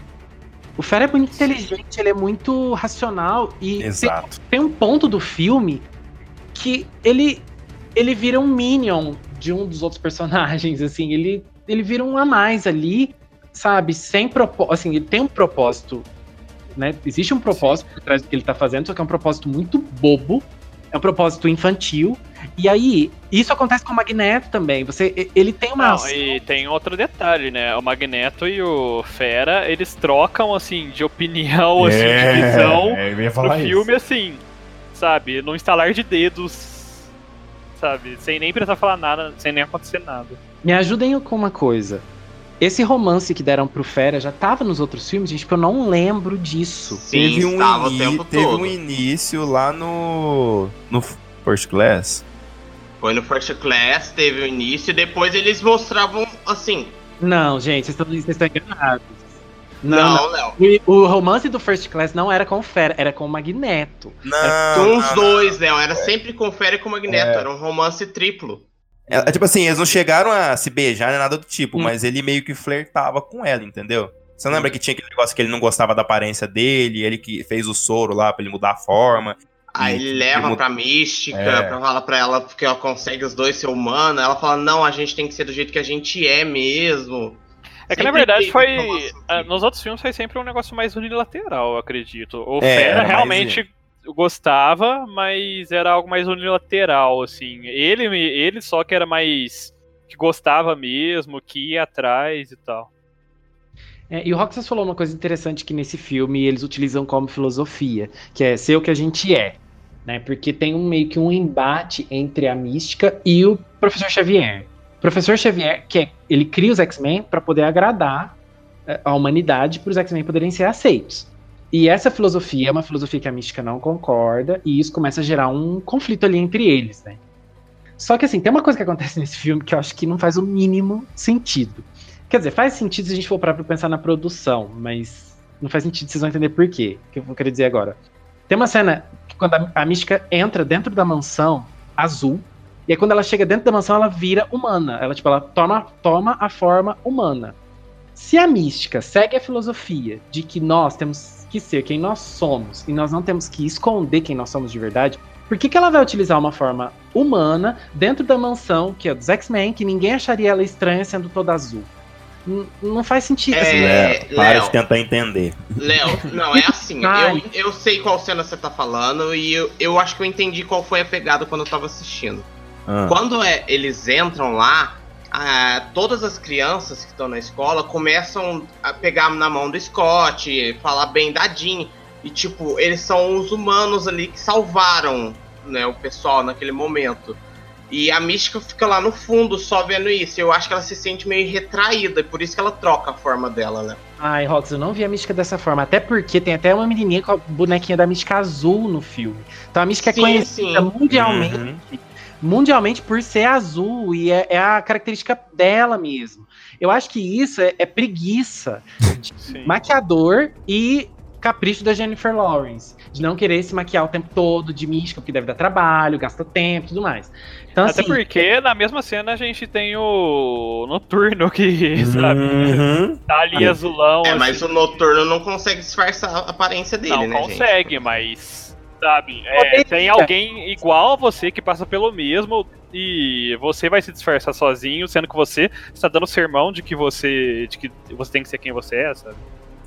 O Fera é muito inteligente, ele é muito racional e tem, Exato. tem um ponto do filme que ele ele vira um minion de um dos outros <laughs> personagens, assim, ele ele vira um a mais ali, sabe, sem propósito, assim, ele tem um propósito, né? Existe um propósito por trás do que ele tá fazendo, só que é um propósito muito bobo, é um propósito infantil. E aí, isso acontece com o Magneto também. Você ele tem uma Não, e tem outro detalhe, né? O Magneto e o Fera, eles trocam, assim, de opinião, assim, de visão É, eu ia no filme, assim, sabe? No instalar de dedos, sabe? Sem nem precisar falar nada, sem nem acontecer nada. Me ajudem com uma coisa. Esse romance que deram pro Fera já tava nos outros filmes, gente, porque eu não lembro disso. Sim, teve um, ini- tempo teve todo. um início lá no. no First Class. Foi no First Class, teve o início, e depois eles mostravam assim. Não, gente, vocês estão, vocês estão enganados. Não, não. Não, Léo. O, o romance do First Class não era com o Fera, era com o Magneto. Não, Com os não, dois, Léo. Era sempre com Fera e com o Magneto. É. Era um romance triplo. É, é tipo assim, eles não chegaram a se beijar nem nada do tipo, Hum. mas ele meio que flertava com ela, entendeu? Você lembra que tinha aquele negócio que ele não gostava da aparência dele, ele que fez o soro lá pra ele mudar a forma. Aí ele leva pra mística, É. pra falar pra ela que ela consegue os dois ser humano. Ela fala, não, a gente tem que ser do jeito que a gente é mesmo. É que na verdade foi. triplo. Nos outros filmes foi sempre um negócio mais unilateral, eu acredito. O É, Fera realmente gostava, mas era algo mais unilateral, assim. Ele, ele só que era mais. que gostava mesmo, que ia atrás e tal. É, e o Roxas falou uma coisa interessante que nesse filme eles utilizam como filosofia, que é ser o que a gente é. Né? Porque tem um meio que um embate entre a mística e o professor Xavier. O professor Xavier, que é, ele cria os X-Men para poder agradar eh, a humanidade, para os X-Men poderem ser aceitos. E essa filosofia é uma filosofia que a mística não concorda, e isso começa a gerar um conflito ali entre eles, né? Só que assim, tem uma coisa que acontece <laughs> nesse filme que eu acho que não faz o mínimo sentido. Quer dizer, faz sentido se a gente for parar pra pensar na produção, mas não faz sentido, vocês vão entender por quê, que eu vou querer dizer agora. Tem uma cena quando a, a mística entra dentro da mansão azul, e aí quando ela chega dentro da mansão, ela vira humana. Ela, tipo, ela toma, toma a forma humana. Se a mística segue a filosofia de que nós temos que ser quem nós somos e nós não temos que esconder quem nós somos de verdade, por que, que ela vai utilizar uma forma humana dentro da mansão, que é dos X-Men, que ninguém acharia ela estranha sendo toda azul? Não faz sentido. É, assim, É, para de tentar entender. Léo, <laughs> não, é assim. Eu, eu sei qual cena você tá falando e eu, eu acho que eu entendi qual foi a pegada quando eu tava assistindo. Ah, Quando é, eles entram lá, ah, todas as crianças que estão na escola começam a pegar na mão do Scott, falar bem da Jean. E, tipo, eles são os humanos ali que salvaram né, o pessoal naquele momento. E a Mística fica lá no fundo só vendo isso. Eu acho que ela se sente meio retraída, e por isso que ela troca a forma dela, né? Ai, Rox, eu não vi a mística dessa forma. Até porque tem até uma menininha com a bonequinha da mística azul no filme. Então a mística é Sim, conhecida sim. mundialmente, Uhum. mundialmente por ser azul e é, é a característica dela mesmo. Eu acho que isso é, é preguiça maquiador e capricho da Jennifer Lawrence, de não querer se maquiar o tempo todo, de mística, porque deve dar trabalho, gasta tempo e tudo mais. Então, Até assim, porque na mesma cena a gente tem o Noturno que, <laughs> sabe, Uhum. tá ali azulão. É, assim. mas o noturno não consegue disfarçar a aparência dele, Não né, gente? consegue, mas. Sabe, é, tem alguém igual a você que passa pelo mesmo e você vai se disfarçar sozinho, sendo que você está dando sermão de que você. de que você tem que ser quem você é, sabe?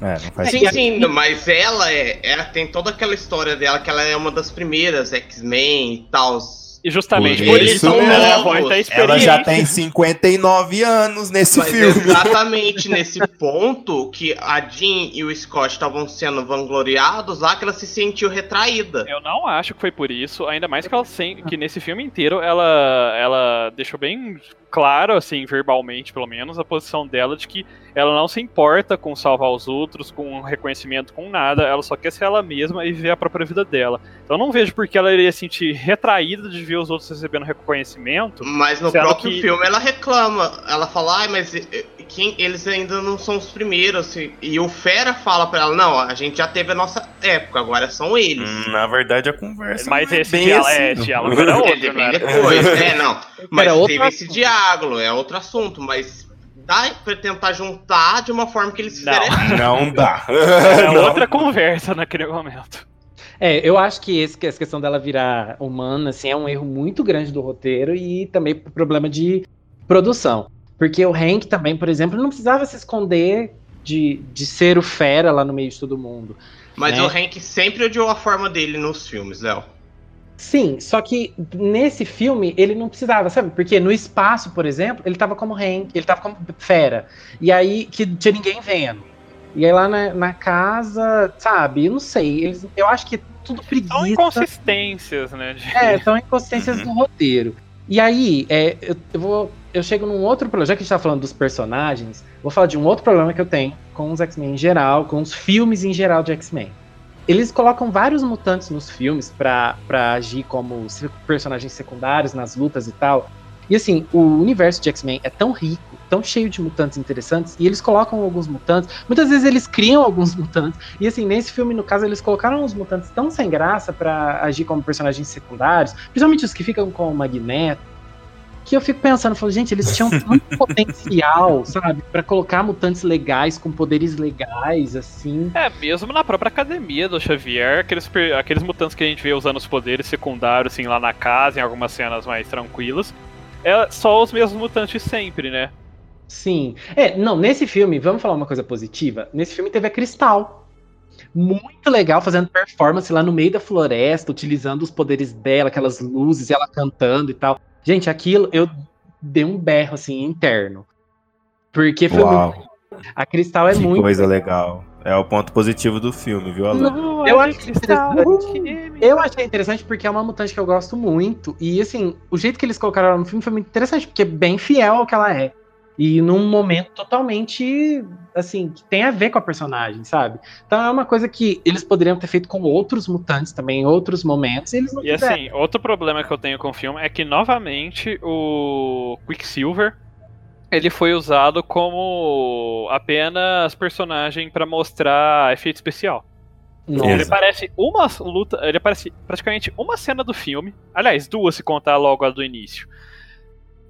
É, não faz Sim, sim, mas ela é, ela tem toda aquela história dela que ela é uma das primeiras X-Men e tal. E justamente Por por isso isso, ela é Ela já tem 59 anos nesse Mas filme. exatamente nesse ponto que a Jean e o Scott estavam sendo vangloriados lá, que ela se sentiu retraída. Eu não acho que foi por isso, ainda mais que ela sem, que nesse filme inteiro ela ela deixou bem claro assim, verbalmente pelo menos, a posição dela de que ela não se importa com salvar os outros, com reconhecimento, com nada, ela só quer ser ela mesma e viver a própria vida dela. Então eu não vejo porque ela iria se sentir retraída de ver os outros recebendo reconhecimento. Mas no próprio que- filme ela reclama. Ela fala, ai, mas quem, eles ainda não são os primeiros. E- E o Fera fala pra ela, não, a gente já teve a nossa época, agora são eles. Hum, Na verdade, a conversa. Mas não é esse bem diálogo, assim, é, diálogo era É, outro, né? bem depois, é, não. <laughs> Mas outro teve esse assunto. diálogo, é outro assunto, mas dá pra tentar juntar de uma forma que eles fizeram Não. Não dá. <laughs> É Não. outra conversa naquele momento. É, eu acho que esse, essa questão dela virar humana, assim, é um erro muito grande do roteiro e também problema de produção. Porque o Hank também, por exemplo, não precisava se esconder de, de ser o fera lá no meio de todo mundo. Mas né? o Hank sempre odiou a forma dele nos filmes, Léo. Sim, só que nesse filme ele não precisava, sabe? Porque no espaço, por exemplo, ele tava como Hank, ele tava como fera. E aí que tinha ninguém vendo. E aí lá na, na casa, sabe? Eu não sei. Eles, eu acho que é tudo São preguiça. inconsistências, né? de- É, são inconsistências Uhum. do roteiro. E aí, é, eu, eu vou. Eu chego num outro problema. Já que a gente tá falando dos personagens, vou falar de um outro problema que eu tenho com os X-Men em geral, com os filmes em geral de X-Men. Eles colocam vários mutantes nos filmes pra agir como personagens secundários nas lutas e tal. E assim, o universo de X-Men é tão rico, tão cheio de mutantes interessantes, e eles colocam alguns mutantes. Muitas vezes eles criam alguns <laughs> mutantes. E assim, nesse filme, no caso, eles colocaram uns mutantes tão sem graça pra agir como personagens secundários, principalmente os que ficam com o Magneto, que eu fico pensando, falo, gente, eles tinham <laughs> tanto potencial, sabe, Pra colocar mutantes legais, com poderes legais, assim. É, mesmo na própria academia do Xavier, aqueles, aqueles mutantes que a gente vê usando os poderes secundários, assim, lá na casa, em algumas cenas mais tranquilas, é só os mesmos mutantes sempre, né? Sim. É, não, nesse filme, vamos falar uma coisa positiva. Nesse filme teve a Cristal. Muito legal, fazendo performance lá no meio da floresta, utilizando os poderes dela, aquelas luzes, ela cantando e tal. Gente, aquilo eu dei um berro assim interno. Porque foi Uau, muito. A Cristal é que muito. coisa legal. É o ponto positivo do filme, viu, Alan? Não, Eu é acho cristal, interessante. time. Eu achei interessante porque é uma mutante que eu gosto muito. E assim, o jeito que eles colocaram ela no filme foi muito interessante, porque é bem fiel ao que ela é. E num momento totalmente, assim, que tem a ver com a personagem, sabe? Então é uma coisa que eles poderiam ter feito com outros mutantes também, em outros momentos, e eles não E fizeram. assim, outro problema que eu tenho com o filme é que, novamente, o Quicksilver ele foi usado como apenas personagem pra mostrar efeito especial. Nossa. Ele parece uma luta, ele aparece praticamente uma cena do filme, aliás, duas se contar logo a do início.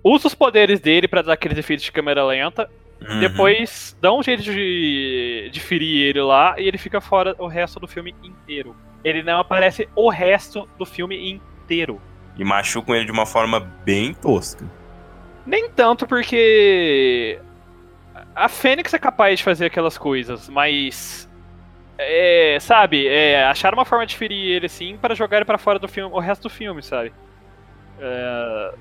Usa os poderes dele pra dar aqueles efeitos de câmera lenta, Uhum. depois dá um jeito de, de ferir ele lá e ele fica fora o resto do filme inteiro. Ele não aparece o resto do filme inteiro. E machucam ele de uma forma bem tosca. Nem tanto porque a Fênix é capaz de fazer aquelas coisas, mas é, sabe, é, acharam uma forma de ferir ele assim para jogar ele pra fora do filme, o resto do filme, sabe? É,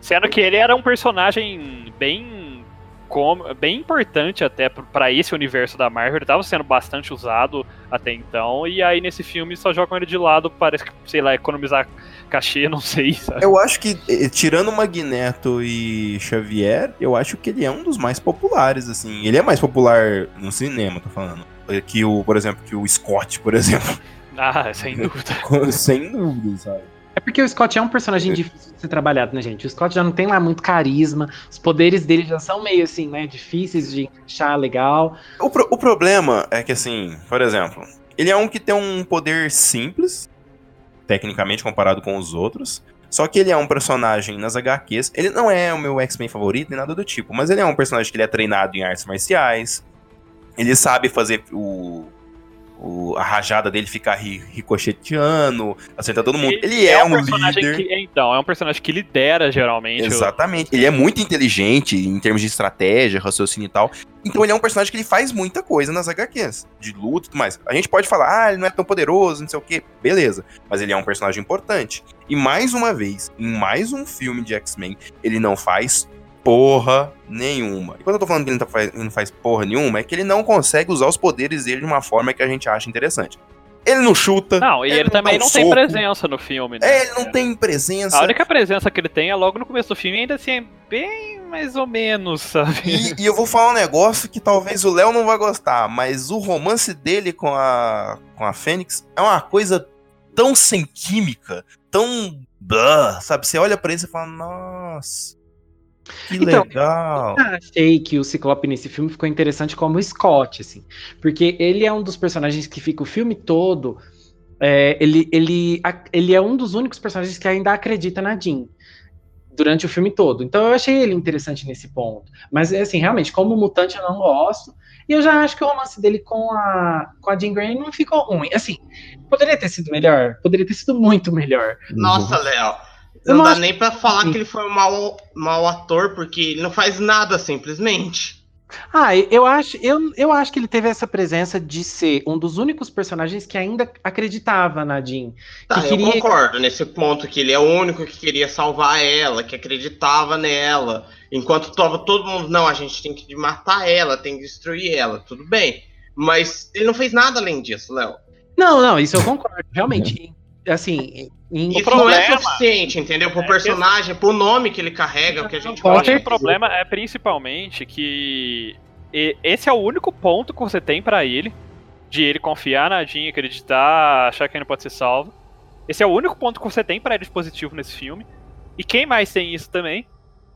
sendo que ele era um personagem bem com- bem importante até p- pra esse universo da Marvel, ele tava sendo bastante usado até então, e aí nesse filme só jogam ele de lado, parece que, sei lá, economizar cachê, <laughs> não sei, sabe? Eu acho que, eh, tirando Magneto e Xavier, eu acho que ele é um dos mais populares, assim. Ele é mais popular no cinema, tô falando. eh, Que o, por exemplo, que o Scott, por <laughs> exemplo. Ah, sem dúvida. Sem dúvida, sabe? É porque o Scott é um personagem difícil de ser trabalhado, né, gente? O Scott já não tem lá muito carisma, os poderes dele já são meio assim, né, difíceis de achar legal. O, pro- o problema é que, assim, por exemplo, Ele é um que tem um poder simples, tecnicamente comparado com os outros. Só que ele é um personagem nas HQs. Ele não é o meu X-Men favorito nem nada do tipo, mas ele é um personagem que ele é treinado em artes marciais. Ele sabe fazer o, o, a rajada dele ficar ri, ricocheteando, acertar todo mundo. Ele, ele é, é, um, personagem líder. Que, então, é um personagem que lidera geralmente. Exatamente. Ele é muito inteligente em termos de estratégia, raciocínio e tal. Então ele é um personagem que ele faz muita coisa nas HQs, de luta e tudo mais. A gente pode falar, ah, ele não é tão poderoso, não sei o quê. Beleza. Mas ele é um personagem importante. E mais uma vez, em mais um filme de X-Men, ele não faz porra nenhuma. E quando eu tô falando que ele não, tá faz, ele não faz porra nenhuma, é que ele não consegue usar os poderes dele de uma forma que a gente acha interessante. Ele não chuta. Não, e ele, ele também não, não tem presença no filme, né? É, ele não é. tem presença. A única presença que ele tem é logo no começo do filme, ainda assim é bem mais ou menos, sabe? E, e eu vou falar um negócio que talvez o Léo não vai gostar, mas o romance dele com a, com a Fênix é uma coisa tão sem química, tão. Blah, sabe? Você olha pra ele e fala, nossa. Que então, legal! Eu achei que o Ciclope nesse filme ficou interessante como o Scott, assim. Porque ele é um dos personagens que fica o filme todo. É, ele, ele, ele é um dos únicos personagens que ainda acredita na Jean durante o filme todo. Então eu achei ele interessante nesse ponto. Mas, assim, realmente, como mutante eu não gosto. E eu já acho que o romance dele com a, com a Jean Grey não ficou ruim. Assim, poderia ter sido melhor? Poderia ter sido muito melhor. Nossa, Léo. Não, não dá nem para falar que ele foi um mau, mau ator, porque ele não faz nada simplesmente. Ah, eu acho, eu, eu acho que ele teve essa presença de ser um dos únicos personagens que ainda acreditava na Jean. Tá, que queria... eu concordo nesse ponto que ele é o único que queria salvar ela, que acreditava nela. Enquanto tava todo mundo, não, a gente tem que matar ela, tem que destruir ela, tudo bem. Mas ele não fez nada além disso, Léo. Não, não, isso eu concordo. Realmente, assim, isso problema, não é suficiente, entendeu? Pro é personagem, pro nome que ele carrega, o que a gente pode. O problema é principalmente que esse é o único ponto que você tem para ele, de ele confiar na Jean, acreditar, achar que ele pode ser salvo. Esse é o único ponto que você tem para ele de positivo nesse filme. E quem mais tem isso também?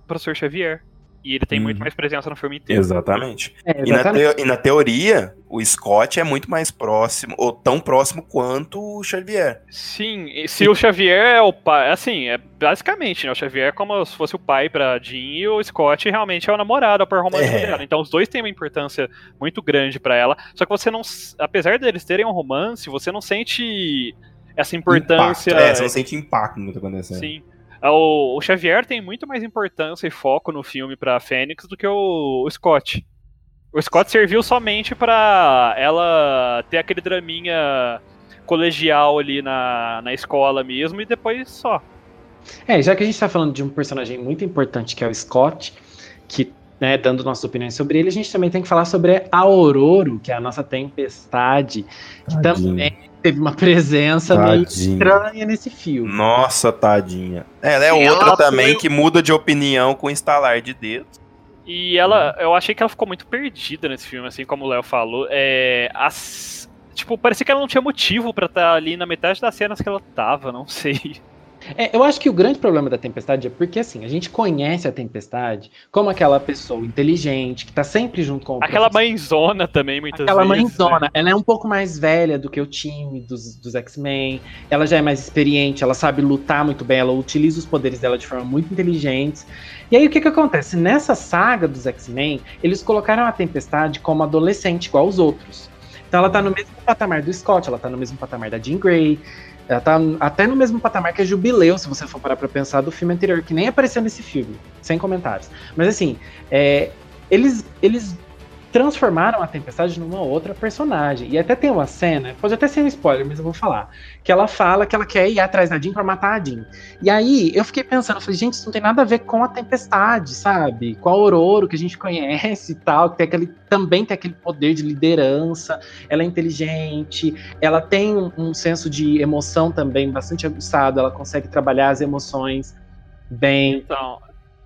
O professor Xavier. E ele tem uhum. muito mais presença no filme inteiro. Exatamente. É, exatamente. E, na te, e, na teoria, o Scott é muito mais próximo, ou tão próximo quanto o Xavier. Sim, se o Xavier é o pai. Assim, é basicamente, né? O Xavier é como se fosse o pai pra Jean e o Scott realmente é o namorado, é o par romântico é. dela. Então os dois têm uma importância muito grande para ela. Só que você não. Apesar deles terem um romance, você não sente essa importância. Impacto. É, você não sente impacto no que tá acontecendo. Sim. O, o, Xavier tem muito mais importância e foco no filme pra Fênix do que o, o Scott. O Scott serviu somente para ela ter aquele draminha colegial ali na, na escola mesmo e depois só. É, já que a gente tá falando de um personagem muito importante que é o Scott, que, né, dando nossas opiniões sobre ele, a gente também tem que falar sobre a Aurora, que é a nossa tempestade, que Tadinho. também teve uma presença tadinha. meio estranha nesse filme. Nossa, tadinha. Ela é outra ela também foi... que muda de opinião com instalar de dedos. E ela, eu achei que ela ficou muito perdida nesse filme, assim como o Léo falou. É, as, tipo, parecia que ela não tinha motivo para estar tá ali na metade das cenas que ela tava, não sei. É, eu acho que o grande problema da Tempestade é porque, assim, a gente conhece a Tempestade como aquela pessoa inteligente, que tá sempre junto com o Aquela mãezona também, muitas aquela vezes. Aquela mãezona. Né? Ela é um pouco mais velha do que o time dos, dos X-Men. Ela já é mais experiente, ela sabe lutar muito bem, ela utiliza os poderes dela de forma muito inteligente. E aí, o que que acontece? Nessa saga dos X-Men, eles colocaram a Tempestade como adolescente, igual os outros. Então ela tá no mesmo patamar do Scott, ela tá no mesmo patamar da Jean Grey, ela tá até no mesmo patamar que a Jubileu, se você for parar pra pensar, do filme anterior, que nem apareceu nesse filme, sem comentários. Mas assim, é, eles, eles transformaram a Tempestade numa outra personagem. E até tem uma cena, pode até ser um spoiler, mas eu vou falar. Que ela fala que ela quer ir atrás da Jean pra matar a Jean. E aí eu fiquei pensando, falei, gente, isso não tem nada a ver com a Tempestade, sabe? Com a Aurora que a gente <laughs> conhece e tal, que tem aquele, também tem aquele poder de liderança, ela é inteligente, ela tem um, um senso de emoção também bastante aguçado, ela consegue trabalhar as emoções bem. Então,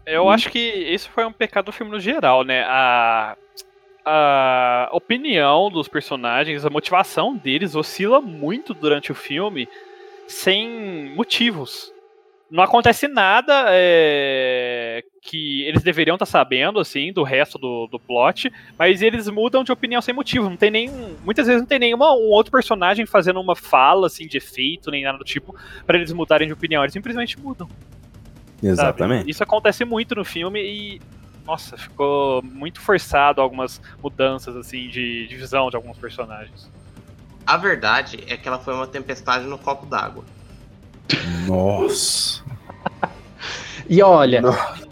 eu hum. acho que isso foi um pecado do filme no geral, né? A a opinião dos personagens, a motivação deles oscila muito durante o filme sem motivos. não acontece nada é, que eles deveriam estar tá sabendo, assim, do resto do, do plot, mas eles mudam de opinião sem motivo. Não tem nem. Muitas vezes não tem nenhum um outro personagem fazendo uma fala, assim, de efeito, nem nada do tipo, para eles mudarem de opinião. Eles simplesmente mudam. Exatamente. Sabe? Isso acontece muito no filme e. Nossa, ficou muito forçado algumas mudanças, assim, de, de visão de alguns personagens. A verdade é que ela foi uma tempestade no copo d'água. Nossa. <laughs> E olha,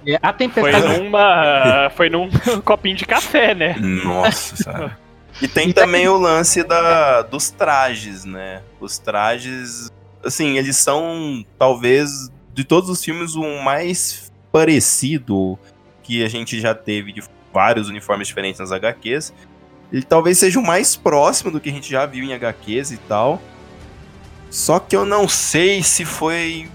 é, a tempestade. Foi numa. <laughs> foi num <laughs> copinho de café, né? Nossa. e tem também o lance da, dos trajes, né? Os trajes. Assim, eles são talvez de todos os filmes o mais parecido que a gente já teve de vários uniformes diferentes nas HQs. Ele talvez seja o mais próximo do que a gente já viu em HQs e tal. Só que eu não sei se foi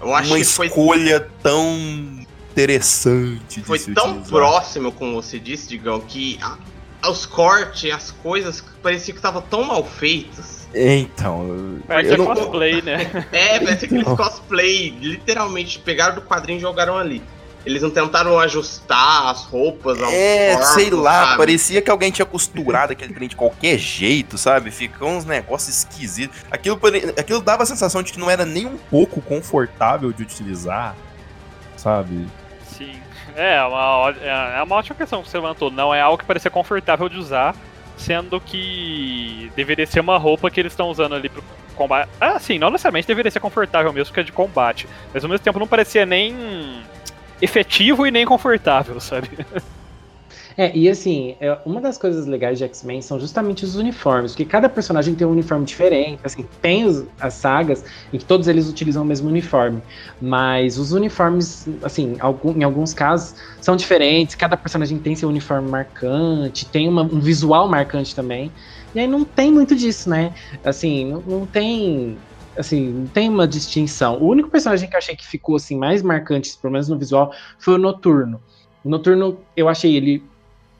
eu acho uma que foi escolha tão interessante. Foi tão utilizar. próximo, como você disse, Digão, que a, os cortes, as coisas, parecia que estavam tão mal feitos. Então. Parece não... cosplay, né? É, parece então... aqueles cosplay. Literalmente pegaram do quadrinho e jogaram ali. Eles não tentaram ajustar as roupas. É, corpo, sei lá, sabe? parecia que alguém tinha costurado aquele trem de qualquer jeito, sabe? Ficou uns negócios esquisitos. Aquilo, aquilo dava a sensação de que não era nem um pouco confortável de utilizar, sabe? Sim. É, é uma, é, é uma ótima questão que você levantou. Não é algo que parecia confortável de usar, sendo que deveria ser uma roupa que eles estão usando ali pro combate. Ah, sim, não necessariamente deveria ser confortável mesmo, porque é de combate. Mas ao mesmo tempo não parecia nem efetivo e nem confortável, sabe? É, e assim, é, uma das coisas legais de X-Men são justamente os uniformes, porque cada personagem tem um uniforme diferente, assim, tem os, as sagas em que todos eles utilizam o mesmo uniforme, mas os uniformes, assim, algum, em alguns casos são diferentes, cada personagem tem seu uniforme marcante, tem uma, um visual marcante também, e aí não tem muito disso, né? Assim, não, não tem assim, não tem uma distinção. O único personagem que eu achei que ficou assim mais marcante, pelo menos no visual, foi o Noturno. O Noturno, eu achei ele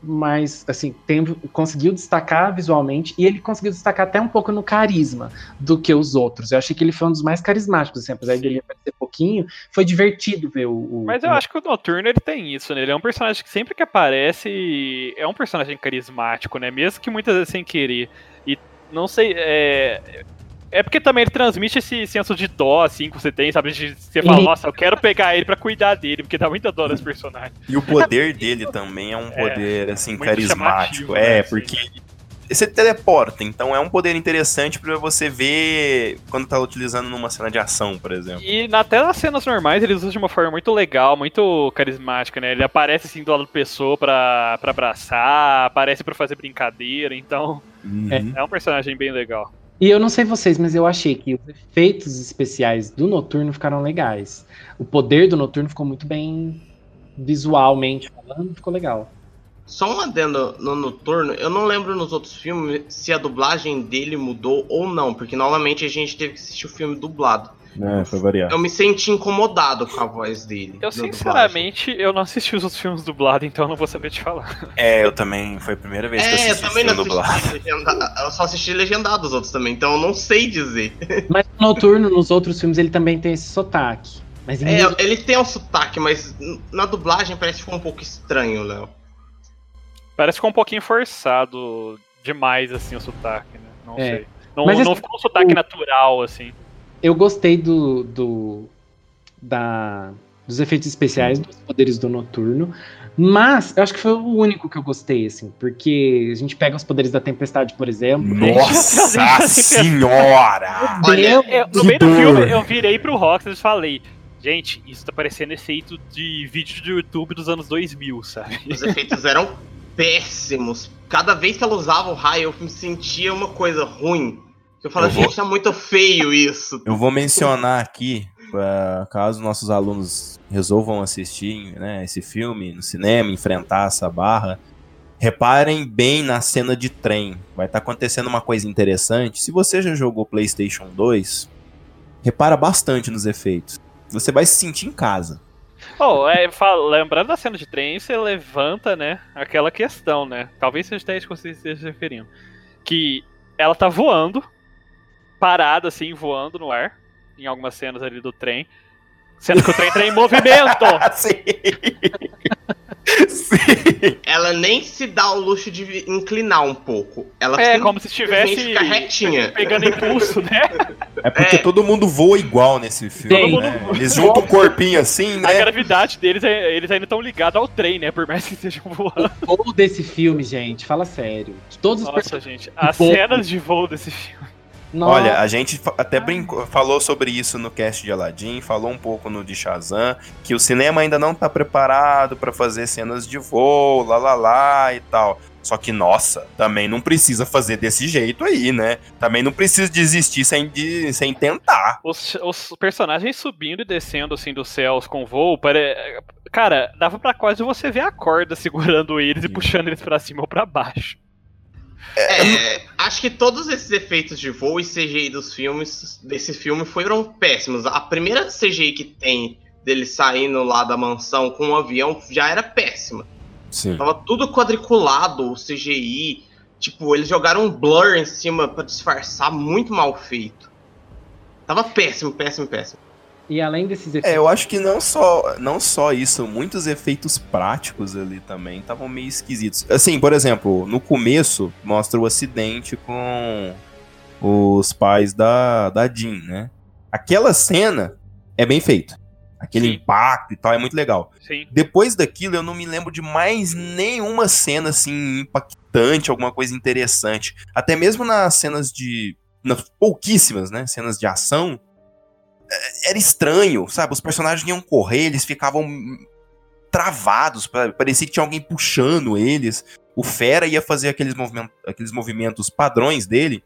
mais, assim, tem, conseguiu destacar visualmente e ele conseguiu destacar até um pouco no carisma do que os outros. Eu achei que ele foi um dos mais carismáticos, assim, apesar de ele aparecer pouquinho, foi divertido ver o. o Mas eu o... acho que o Noturno ele tem isso, né? Ele é um personagem que sempre que aparece é um personagem carismático, né? Mesmo que muitas vezes sem querer. E não sei, é, é porque também ele transmite esse senso de dó, assim, que você tem, sabe? De você fala, nossa, eu quero pegar ele para cuidar dele, porque dá muita dó nesse personagem. E o poder dele também é um é, poder, é, assim, carismático. É, né, porque você teleporta, então é um poder interessante para você ver quando tá utilizando numa cena de ação, por exemplo. E até nas cenas normais ele usa de uma forma muito legal, muito carismática, né? Ele aparece assim do lado da pessoa pra, pra abraçar, aparece para fazer brincadeira, então uhum. é, é um personagem bem legal. E eu não sei vocês, mas eu achei que os efeitos especiais do Noturno ficaram legais. O poder do Noturno ficou muito bem visualmente falando, ficou legal. Só um adendo no Noturno, eu não lembro nos outros filmes se a dublagem dele mudou ou não, porque novamente a gente teve que assistir o filme dublado. É, foi variado. Eu me senti incomodado com a voz dele. Eu, sinceramente, dublagem. eu não assisti os outros filmes dublados, então eu não vou saber te falar. É, eu também. Foi a primeira vez é, que eu assisti eu também não dublado. Legendado, eu só assisti legendado os outros também, então eu não sei dizer. <laughs> Mas no Noturno, nos outros filmes, ele também tem esse sotaque. Mas é, ele tem um sotaque, mas na dublagem parece que ficou um pouco estranho, Léo. Parece que ficou um pouquinho forçado demais, assim, o sotaque, né? Não é. sei. Não, mas não ficou um sotaque natural, assim eu gostei do, do da, dos efeitos especiais, dos poderes do Noturno, mas eu acho que foi o único que eu gostei, assim, porque a gente pega os poderes da Tempestade, por exemplo. Nossa <laughs> senhora! <laughs> Olha, eu, no meio do filme, eu virei pro Rox e falei, gente, isso tá parecendo efeito de vídeo do YouTube dos anos 2000, sabe? Os efeitos eram péssimos. Cada vez que ela usava o raio, eu me sentia uma coisa ruim. Eu falo, eu gente, vou... tá muito feio isso. Eu vou mencionar aqui, pra, caso nossos alunos resolvam assistir né, esse filme no cinema, enfrentar essa barra. Reparem bem na cena de trem. Vai estar tá acontecendo uma coisa interessante. Se você já jogou PlayStation 2, repara bastante nos efeitos. Você vai se sentir em casa. Oh, é, fala, lembrando da cena de trem, você levanta, né, aquela questão, né? Talvez seja isso que você esteja se referindo. Que ela tá voando, parada, assim, voando no ar, em algumas cenas ali do trem. Sendo que o trem tá em movimento. <laughs> Sim. Ela nem se dá o luxo de inclinar um pouco. Ela É, sim- como se estivesse pegando impulso, né? É porque É. todo mundo voa igual nesse filme. Tem. né? Eles juntam o corpinho assim, A né? gravidade deles, é- eles ainda estão ligados ao trem, né? Por mais que estejam voando. O voo desse filme, gente, fala sério. De todos os Nossa, gente. As pouco. cenas de voo desse filme. Olha, a gente até brincou, falou sobre isso no cast de Aladdin, falou um pouco no de Shazam, que o cinema ainda não tá preparado pra fazer cenas de voo, lá lá lá e tal. Só que, nossa, também não precisa fazer desse jeito aí, né? Também não precisa desistir sem, de- sem tentar. Os, os personagens subindo e descendo assim dos céus com voo, pare... cara, dava pra quase você ver a corda segurando eles e Sim. puxando eles pra cima ou pra baixo. É, acho que todos esses efeitos de voo e CGI dos filmes, desse filme, foram péssimos. A primeira CGI que tem dele saindo lá da mansão com um avião já era péssima. Sim. Tava tudo quadriculado, o CGI. Tipo, eles jogaram um blur em cima pra disfarçar, muito mal feito. Tava péssimo, péssimo, péssimo. E além desses É, efeitos. eu acho que não só, não só isso, muitos efeitos práticos ali também estavam meio esquisitos. Assim, por exemplo, no começo mostra o acidente com os pais da, da Jean, né? Aquela cena é bem feita. Aquele Sim. impacto e tal é muito legal. Sim. Depois daquilo, eu não me lembro de mais nenhuma cena assim impactante, alguma coisa interessante. Até mesmo nas cenas de. Nas pouquíssimas, né? Cenas de ação. Era estranho, sabe? Os personagens iam correr, eles ficavam travados, pa- parecia que tinha alguém puxando eles. O Fera ia fazer aqueles, movimen- aqueles movimentos padrões dele.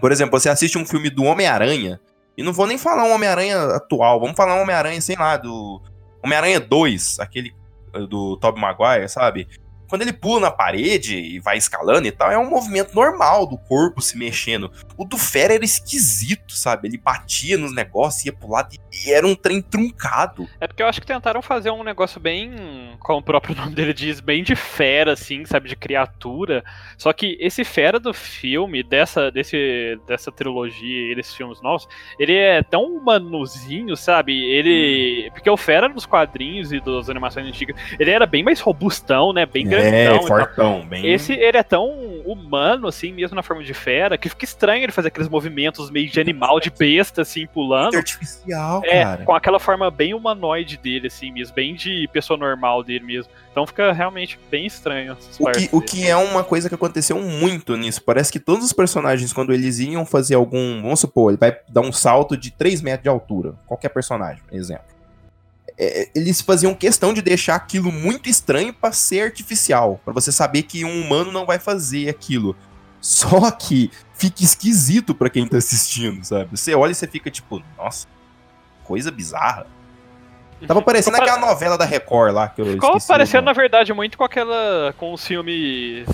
Por exemplo, você assiste um filme do Homem-Aranha, e não vou nem falar um Homem-Aranha atual, vamos falar um Homem-Aranha, sei lá, do Homem-Aranha 2, aquele eh, do Tobey Maguire, sabe? Quando ele pula na parede e vai escalando e tal, é um movimento normal do corpo se mexendo. O do Fera era esquisito, sabe? Ele batia nos negócios, ia pro lado e era um trem truncado. É porque eu acho que tentaram fazer um negócio bem, como o próprio <laughs> nome dele diz, bem de fera, assim, sabe, de criatura. Só que esse fera do filme, dessa, desse, dessa trilogia e desses filmes novos, ele é tão humanozinho, sabe? Ele. Porque o fera dos quadrinhos e das animações antigas, ele era bem mais robustão, né? Bem grandão. é, e tal. fortão, bem... Esse, ele é tão humano, assim, mesmo na forma de fera, que fica estranho ele fazer aqueles movimentos meio de animal, de besta, assim, pulando. muito artificial, É, cara. com aquela forma bem humanoide dele, assim mesmo, bem de pessoa normal dele mesmo. Então fica realmente bem estranho essas O que, o que é uma coisa que aconteceu muito nisso. Parece que todos os personagens, quando eles iam fazer algum. Vamos supor, ele vai dar um salto de 3 metros de altura. Qualquer personagem, exemplo. É, eles faziam questão de deixar aquilo muito estranho pra ser artificial. Pra você saber que um humano não vai fazer aquilo. Só que fica esquisito pra quem tá assistindo, sabe? Você olha e você fica tipo, nossa, coisa bizarra. Tava parecendo Ficou aquela novela da Record lá que eu Ficou parecendo, na verdade, muito com aquela. com os filmes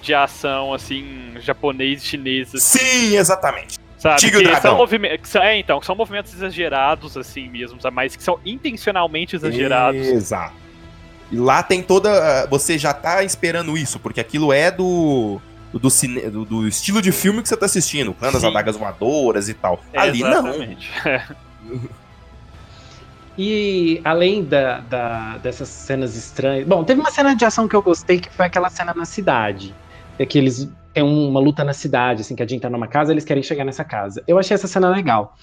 de ação, assim, japonês e chinês, assim, Sim, exatamente. Sabe? Tigre que Dragão. são movimentos. que são- É, então, que são movimentos exagerados, assim mesmo, sabe? mas que são intencionalmente exagerados. Exato. E lá tem toda. Você já tá esperando isso, porque aquilo é do. Do, cine, do, do estilo de filme que você tá assistindo, com as adagas voadoras e tal. Ali não. Exatamente. É. <laughs> E além da, da- dessas cenas estranhas. Bom, teve uma cena de ação que eu gostei, que foi aquela cena na cidade. É que eles têm uma luta na cidade, assim, que a Jean tá numa casa, eles querem chegar nessa casa. Eu achei essa cena legal.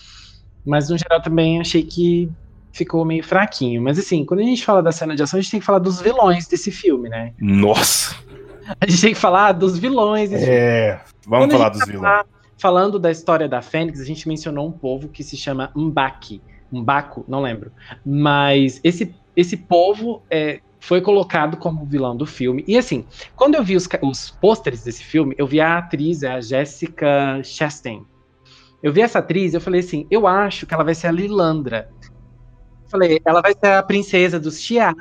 Mas no geral também achei que ficou meio fraquinho. Mas assim, quando a gente fala da cena de ação, a gente tem que falar dos vilões desse filme, né? Nossa. A gente tem que falar dos vilões desse filme. É. Vamos Quando falar dos tá vilões. Falando da história da Fênix, a gente mencionou um povo que se chama Mbaki. Mbaco, não lembro. Mas esse, esse povo é, foi colocado como vilão do filme. E assim, quando eu vi os, os pôsteres desse filme, eu vi a atriz, a Jessica Chastain. Eu vi essa atriz eu falei assim, eu acho que ela vai ser a Lilandra. Falei, ela vai ser a princesa dos Shiar,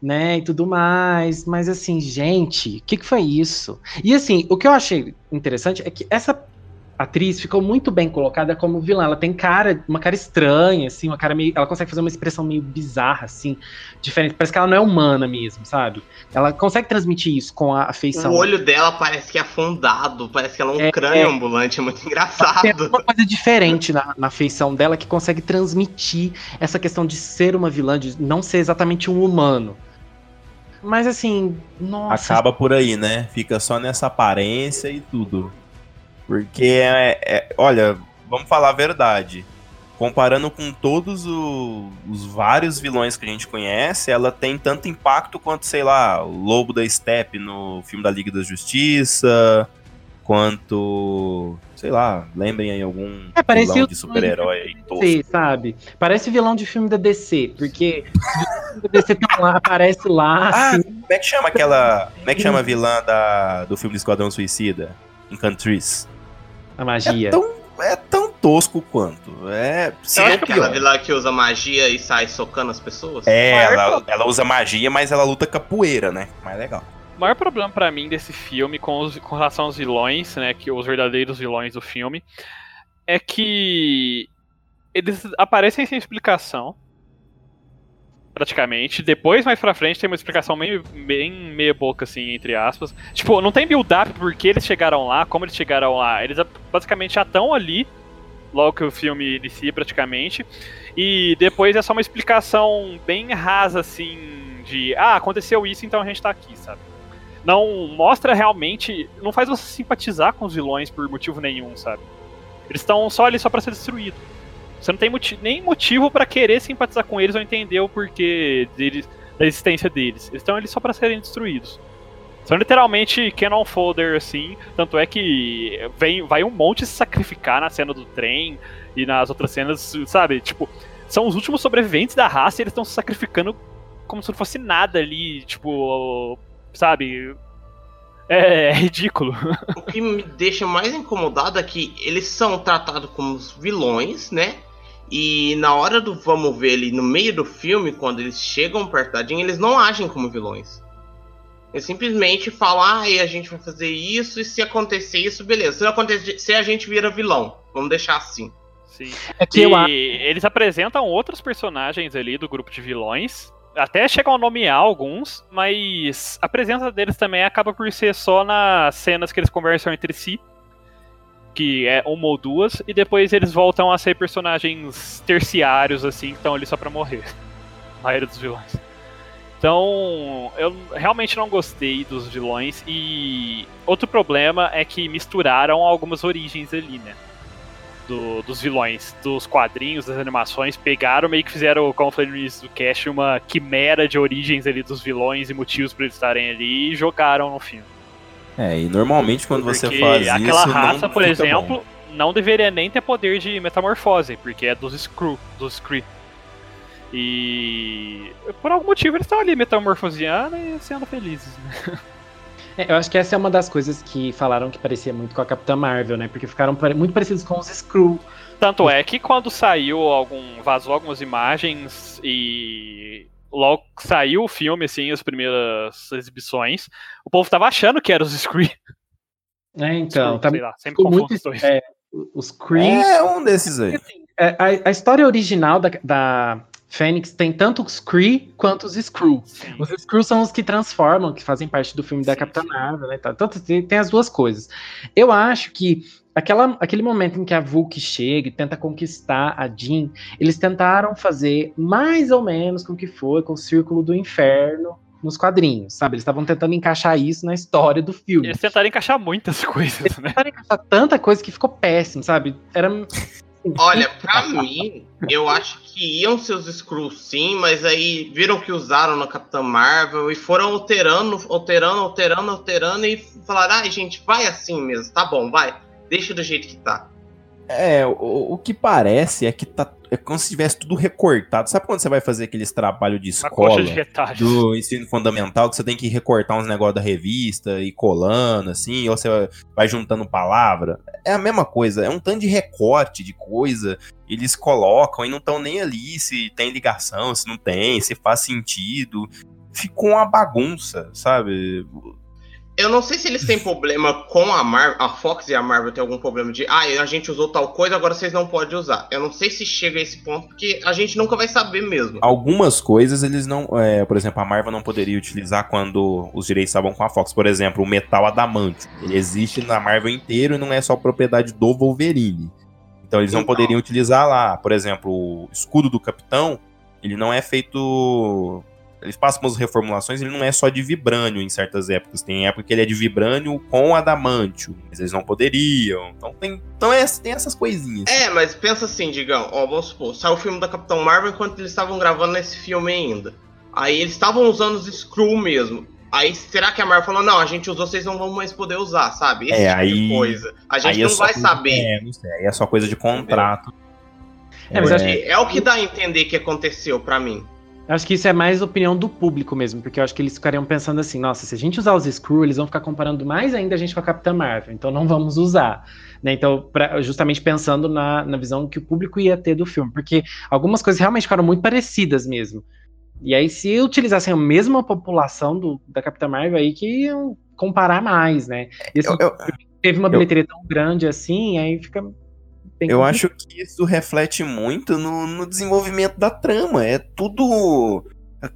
né, e tudo mais. Mas assim, gente, o que, que foi isso? E assim, o que eu achei interessante é que essa atriz ficou muito bem colocada como vilã. Ela tem cara, uma cara estranha, assim, uma cara meio. Ela consegue fazer uma expressão meio bizarra, assim, diferente. Parece que ela não é humana mesmo, sabe? Ela consegue transmitir isso com a feição. O olho dela parece que é afundado, parece que ela é um é, crânio é, ambulante, é muito engraçado. Tem uma coisa diferente na, na feição dela que consegue transmitir essa questão de ser uma vilã, de não ser exatamente um humano. Mas assim, nossa. Acaba por aí, né? Fica só nessa aparência e tudo. Porque, é, é, olha, vamos falar a verdade. Comparando com todos o, os vários vilões que a gente conhece, ela tem tanto impacto quanto, sei lá, o Lobo da Steppe no filme da Liga da Justiça, quanto sei lá, lembrem aí algum é, vilão de super-herói aí DC, sabe? Parece vilão de filme da DC, porque o da DC tá lá, aparece lá. Ah, assim. como é que chama aquela. Como é que chama a vilã da, do filme do Esquadrão Suicida? Encantrice. A magia. É tão, é tão tosco quanto. É. É aquela vilã que usa magia e sai socando as pessoas? É, ela, ela usa magia, mas ela luta capoeira, né? Mais legal. O maior problema para mim desse filme com, os, com relação aos vilões, né, que os verdadeiros vilões do filme, é que eles aparecem sem explicação, praticamente. Depois, mais pra frente, tem uma explicação meio, bem meia boca, assim, entre aspas. Tipo, não tem build-up por que eles chegaram lá, como eles chegaram lá. Eles basicamente já estão ali, logo que o filme inicia, praticamente. E depois é só uma explicação bem rasa, assim, de... Ah, aconteceu isso, então a gente tá aqui, sabe? não mostra realmente. Não faz você simpatizar com os vilões por motivo nenhum, sabe? Eles estão só ali só para ser destruídos. Você não tem nem motivo para querer simpatizar com eles ou entender o porquê deles, da existência deles. Eles estão ali só para serem destruídos. São literalmente canon folder, assim. Tanto é que vem, vai um monte se sacrificar na cena do trem e nas outras cenas, sabe? Tipo, são os últimos sobreviventes da raça e eles estão se sacrificando como se não fosse nada ali, tipo, sabe? É, é ridículo. <laughs> O que me deixa mais incomodado é que eles são tratados como vilões, né? E na hora do vamos ver ali no meio do filme, quando eles chegam perto da Jean, eles não agem como vilões. Eles simplesmente falam, ah, a gente vai fazer isso, e se acontecer isso, beleza. Se, acontecer, se a gente vira vilão, vamos deixar assim. Sim. É que e eu... eles apresentam outros personagens ali do grupo de vilões, até chegam a nomear alguns, mas a presença deles também acaba por ser só nas cenas que eles conversam entre si, que é uma ou duas, e depois eles voltam a ser personagens terciários, assim, que estão ali só pra morrer. <laughs> A maioria dos vilões. Então, eu realmente não gostei dos vilões, e outro problema é que misturaram algumas origens ali, né? do, dos vilões, dos quadrinhos, das animações, pegaram, meio que fizeram, como eu falei no início do cast, uma quimera de origens ali dos vilões e motivos para eles estarem ali e jogaram no filme. É, e normalmente quando porque você faz aquela isso. Aquela raça, por exemplo, bom. não deveria nem ter poder de metamorfose, porque é dos Screw, dos Scree. E por algum motivo eles estão ali metamorfoseando e sendo felizes, né? É, eu acho que essa é uma das coisas que falaram que parecia muito com a Capitã Marvel, né? Porque ficaram muito parecidos com os Skrull. Tanto é que quando saiu algum. vazou algumas imagens e logo saiu o filme, assim, as primeiras exibições, o povo tava achando que era os Scree. É, então. Screw, tá, sei lá, sempre confundo muito, os dois. É, os. É um desses aí. Assim, é, a, a, história original da, da Fênix tem tanto os Kree quanto os Skrull. Sim. Os Skrull são os que transformam, que fazem parte do filme sim, da Capitã Marvel, né? Tanto tem, tem, as duas coisas. Eu acho que aquela, aquele momento em que a Vulk chega e tenta conquistar a Jean, eles tentaram fazer mais ou menos com o que foi com o Círculo do Inferno nos quadrinhos, sabe? Eles estavam tentando encaixar isso na história do filme. Eles tentaram encaixar muitas <laughs> coisas, eles né? Tentaram encaixar tanta coisa que ficou péssimo, sabe? Era <laughs> Olha, pra mim, eu acho que iam ser os Skrulls sim, mas aí viram que usaram na Capitã Marvel e foram alterando, alterando, alterando, alterando e falaram, ai ah, gente, vai assim mesmo, tá bom, vai, deixa do jeito que tá. É, o, o que parece é que tá é como se tivesse tudo recortado. Sabe quando você vai fazer aqueles trabalhos de escola de do ensino fundamental que você tem que recortar uns negócios da revista e colando assim, ou você vai juntando palavra? É a mesma coisa, é um tanto de recorte de coisa. Eles colocam e não estão nem ali se tem ligação, se não tem, se faz sentido. Ficou uma bagunça, sabe? Eu não sei se eles têm problema com a Marvel, a Fox e a Marvel tem algum problema de, ah, a gente usou tal coisa, agora vocês não podem usar. Eu não sei se chega a esse ponto, porque a gente nunca vai saber mesmo. Algumas coisas eles não, é, por exemplo, a Marvel não poderia utilizar quando os direitos estavam com a Fox. Por exemplo, o metal adamante. Ele existe na Marvel inteiro e não é só propriedade do Wolverine. Então eles não então. poderiam utilizar lá. Por exemplo, o escudo do Capitão, ele não é feito eles passam umas reformulações, ele não é só de vibrânio em certas épocas. Tem época que ele é de vibrânio com adamantio, mas eles não poderiam. Então tem, então é, tem essas coisinhas. É, mas pensa assim, Digão, ó, vamos supor, saiu o filme da Capitão Marvel enquanto eles estavam gravando esse filme ainda. Aí eles estavam usando os Screw mesmo. Aí será que a Marvel falou, não, a gente usou, vocês não vão mais poder usar, sabe? Esse é, tipo aí, de coisa. A gente é não é vai saber. É, não sei, aí é só coisa de contrato. É, mas é, é o que dá a entender que aconteceu para mim. Acho que isso é mais opinião do público mesmo, porque eu acho que eles ficariam pensando assim, nossa, se a gente usar os Screw, eles vão ficar comparando mais ainda a gente com a Capitã Marvel, então não vamos usar. Né? Então, pra, justamente pensando na, na visão que o público ia ter do filme, porque algumas coisas realmente ficaram muito parecidas mesmo. E aí, se utilizassem a mesma população do, da Capitã Marvel, aí que iam comparar mais, né? E, assim, eu, eu, teve uma bilheteria eu, tão grande assim, aí fica eu acho que isso reflete muito no, no, desenvolvimento da trama. É tudo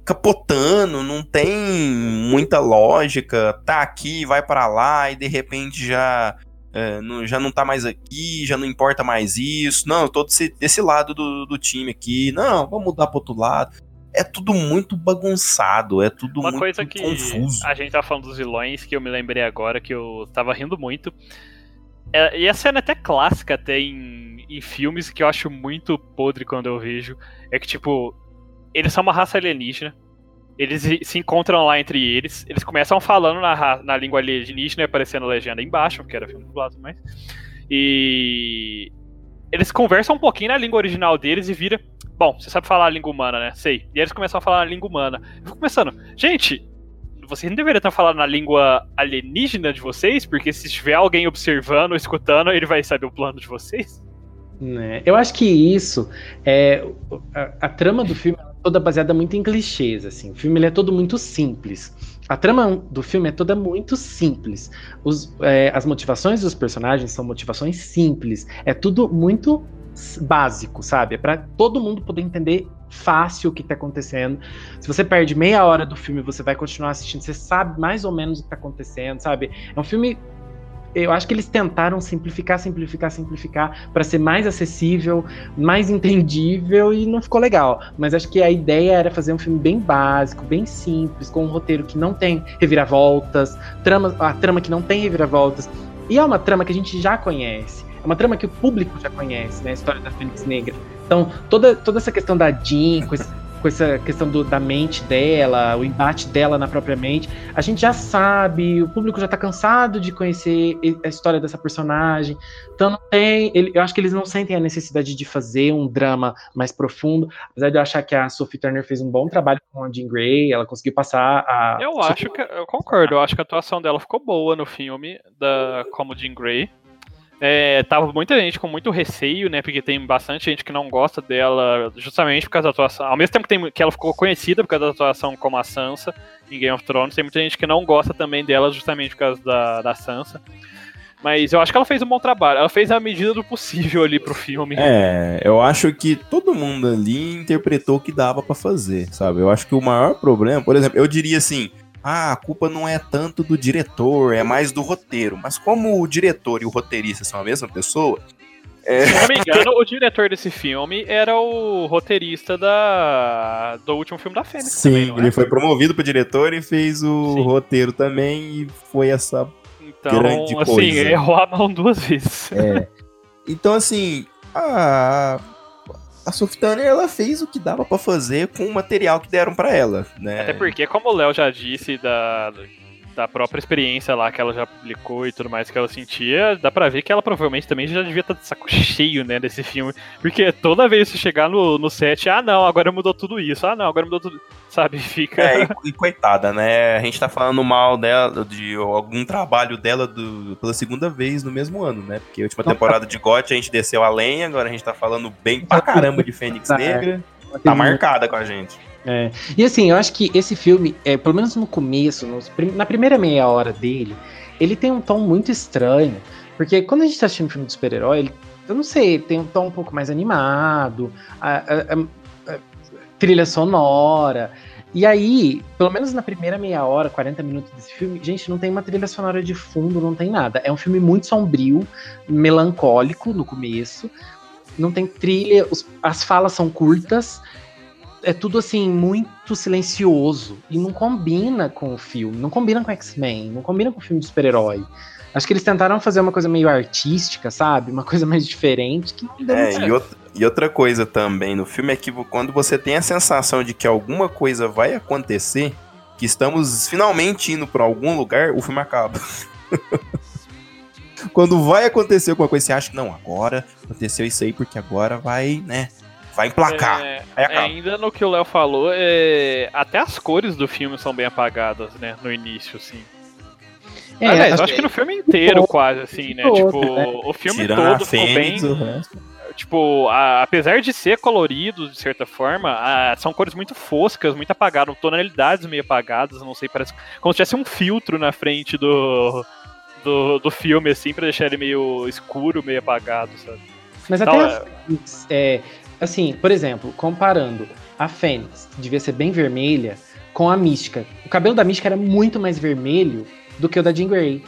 capotando, não tem muita lógica. Tá aqui, vai para lá e de repente já é, não, já não tá mais aqui, já não importa mais isso. Não, eu tô desse, desse lado do, do time aqui. Não, vamos mudar pro outro lado. É tudo muito bagunçado, é tudo Uma muito coisa que confuso. A gente tá falando dos vilões que eu me lembrei agora que eu tava rindo muito. É, e a cena é até clássica até em, em filmes que eu acho muito podre quando eu vejo. É que, tipo, eles são uma raça alienígena. Eles se encontram lá entre eles. Eles começam falando na, na língua alienígena, aparecendo legenda embaixo, porque era filme dublado mais. E eles conversam um pouquinho na língua original deles e vira. Bom, você sabe falar a língua humana, né? Sei. E eles começam a falar a língua humana. Eu fico pensando, gente, vocês não deveriam estar falando na língua alienígena de vocês, porque se tiver alguém observando escutando, ele vai saber o plano de vocês. Né? Eu acho que isso é a, a trama do filme é toda baseada muito em clichês, assim. O filme é todo muito simples. A trama do filme é toda muito simples. Os, é, as motivações dos personagens são motivações simples. É tudo muito básico, sabe? É para todo mundo poder entender fácil o que tá acontecendo. Se você perde meia hora do filme, você vai continuar assistindo, você sabe mais ou menos o que tá acontecendo, sabe? É um filme eu acho que eles tentaram simplificar, simplificar, simplificar para ser mais acessível, mais entendível e não ficou legal. Mas acho que a ideia era fazer um filme bem básico, bem simples, com um roteiro que não tem reviravoltas, trama, a trama que não tem reviravoltas. E é uma trama que a gente já conhece. É uma trama que o público já conhece, né? A história da Fênix Negra. Então, toda, toda essa questão da Jean, com, esse, <laughs> com essa questão do, da mente dela, o embate dela na própria mente, a gente já sabe, o público já tá cansado de conhecer a história dessa personagem. Então, não tem. Ele, eu acho que eles não sentem a necessidade de fazer um drama mais profundo. Apesar de eu achar que a Sophie Turner fez um bom trabalho com a Jean Grey, ela conseguiu passar a. Eu acho que. Eu concordo, eu acho que a atuação dela ficou boa no filme, da, como Jean Grey. É, tava muita gente com muito receio, né? Porque tem bastante gente que não gosta dela justamente por causa da atuação. Ao mesmo tempo que, tem, que ela ficou conhecida por causa da atuação como a Sansa em Game of Thrones, tem muita gente que não gosta também dela justamente por causa da, da Sansa. Mas eu acho que ela fez um bom trabalho. Ela fez a medida do possível ali pro filme. É, eu acho que todo mundo ali interpretou o que dava para fazer, sabe? Eu acho que o maior problema, por exemplo, eu diria assim, ah, a culpa não é tanto do diretor, é mais do roteiro. Mas como o diretor e o roteirista são a mesma pessoa. É... Se não me <laughs> engano, o diretor desse filme era o roteirista da... do último filme da Fênix. Sim, também, ele é? foi promovido para diretor e fez o Sim. roteiro também e foi essa então, grande assim, coisa. errou a mão duas vezes. É. Então, assim, a a Turner ela fez o que dava para fazer com o material que deram para ela, né? Até porque, como o Léo já disse da, da própria experiência lá que ela já publicou e tudo mais que ela sentia, dá pra ver que ela provavelmente também já devia estar tá de saco cheio, né, desse filme. Porque toda vez que chegar no, no set, ah não, agora mudou tudo isso, ah não, agora mudou tudo. Sabe, <laughs> fica. É, e, e coitada, né? A gente tá falando mal dela, de algum trabalho dela do, pela segunda vez no mesmo ano, né? Porque a última temporada de GOT a gente desceu a lenha, agora a gente tá falando bem pra caramba de Fênix é. Negra. Tá marcada com a gente. É. E assim, eu acho que esse filme, é, pelo menos no começo, nos, na primeira meia hora dele, ele tem um tom muito estranho. Porque quando a gente tá assistindo um filme de super-herói, eu não sei, tem um tom um pouco mais animado, a, a, a, trilha sonora. E aí, pelo menos na primeira meia hora, 40 minutos desse filme, gente, não tem uma trilha sonora de fundo, não tem nada. É um filme muito sombrio, melancólico no começo. Não tem trilha, os, as falas são curtas é tudo assim, muito silencioso. E não combina com o filme, não combina com X-Men, não combina com o filme de super-herói. Acho que eles tentaram fazer uma coisa meio artística, sabe? Uma coisa mais diferente que não deu é, e outra, e outra coisa também no filme é que quando você tem a sensação de que alguma coisa vai acontecer, que estamos finalmente indo para algum lugar, o filme acaba. <laughs> quando vai acontecer alguma coisa, você acha que não, agora aconteceu isso aí porque agora vai, né? Vai emplacar. É, ainda no que o Léo falou, é, até as cores do filme são bem apagadas, né? No início, assim. É, Aliás, acho, acho que, no filme inteiro, todo, quase, assim, né? Todo, tipo, né? o filme Tirando todo ficou bem. Tipo, a, apesar de ser colorido, de certa forma, a, são cores muito foscas, muito apagadas, tonalidades meio apagadas, não sei, parece como se tivesse um filtro na frente do, do, do filme, assim, pra deixar ele meio escuro, meio apagado, sabe? Mas então, até é, Assim, por exemplo, comparando a Fênix, que devia ser bem vermelha, com a Mística. O cabelo da Mística era muito mais vermelho do que o da Jean Grey.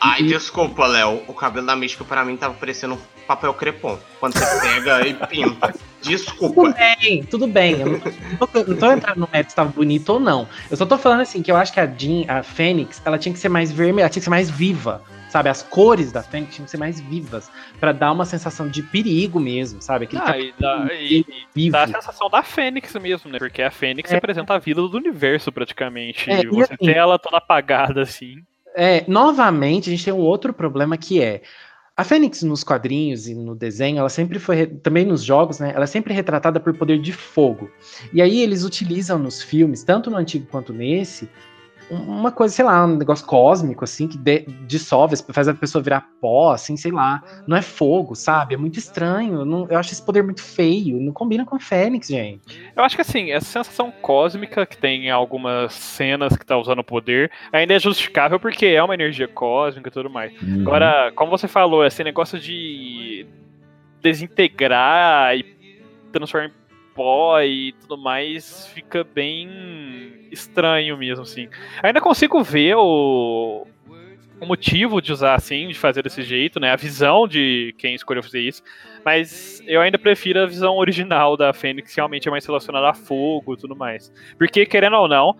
Ai, desculpa, Léo. O cabelo da Mística para mim tava parecendo um papel crepom. Quando você pega e pinta. Desculpa. Tudo bem, tudo bem. Eu não, tô, não tô entrando no mérito se tava bonito ou não. Eu só tô falando assim que eu acho que a Jean, a Fênix, ela tinha que ser mais vermelha, ela tinha que ser mais viva. Sabe, as cores da Fênix tinham que ser mais vivas, para dar uma sensação de perigo mesmo, sabe? Aquele ah, e dá, e, vivo. dá a sensação da Fênix mesmo, né? Porque a Fênix é. representa a vida do universo praticamente. É, e você assim, tem ela toda apagada assim. É, novamente, a gente tem um outro problema que é. A Fênix nos quadrinhos e no desenho, ela sempre foi, também nos jogos, né? Ela é sempre retratada por poder de fogo. E aí eles utilizam nos filmes, tanto no antigo quanto nesse, uma coisa, sei lá, um negócio cósmico, assim, que de, dissolve, faz a pessoa virar pó, assim, sei lá. Não é fogo, sabe? É muito estranho. Não, eu acho esse poder muito feio. Não combina com a Fênix, gente. Eu acho que, assim, essa sensação cósmica que tem em algumas cenas que tá usando o poder ainda é justificável porque é uma energia cósmica e tudo mais. Uhum. Agora, como você falou, esse negócio de desintegrar e transformar e tudo mais fica bem estranho mesmo, assim. Ainda consigo ver o, o motivo de usar assim, de fazer desse jeito, né? A visão de quem escolheu fazer isso. Mas eu ainda prefiro a visão original da Fênix, que realmente é mais relacionada a fogo e tudo mais. Porque, querendo ou não,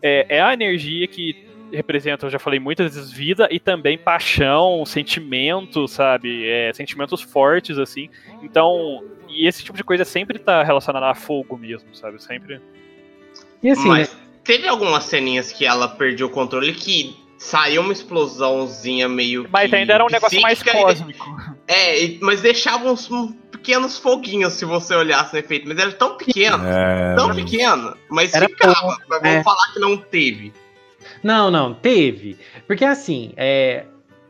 é, é a energia que representa, eu já falei muitas vezes, vida e também paixão, sentimento, sabe? É, sentimentos fortes, assim. Então, e esse tipo de coisa sempre tá relacionada a fogo mesmo, sabe? Sempre. E assim, Mas né? teve algumas ceninhas que ela perdeu o controle que saiu uma explosãozinha meio. Mas que, ainda era um negócio mais cósmico. <laughs> É, mas deixava uns pequenos foguinhos se você olhasse no efeito. Mas era tão pequeno, é... tão pequeno, mas era ficava. Mas vamos é. falar que não teve. Não, não, teve. Porque assim, é,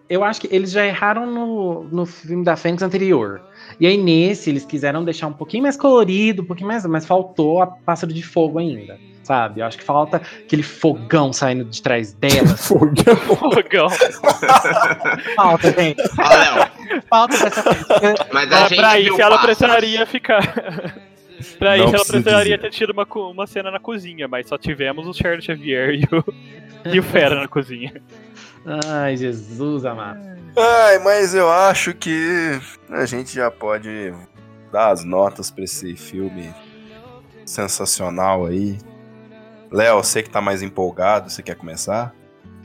eu acho que eles já erraram no, no filme da Fênix anterior. E aí nesse eles quiseram deixar um pouquinho mais colorido, um pouquinho mais, mas faltou a pássaro de fogo ainda. Sabe? Eu acho que falta aquele fogão saindo de trás dela. <laughs> fogão. fogão. <laughs> falta, gente. falta dessa Mas a gente pra isso ela precisaria ficar. <laughs> pra isso ela precisaria ter tido uma, uma cena na cozinha, mas só tivemos o Charles Xavier e o, e o Fera na cozinha. Ai, Jesus amado. Ai, mas eu acho que a gente já pode dar as notas pra esse filme sensacional aí. Léo, você que tá mais empolgado, você quer começar?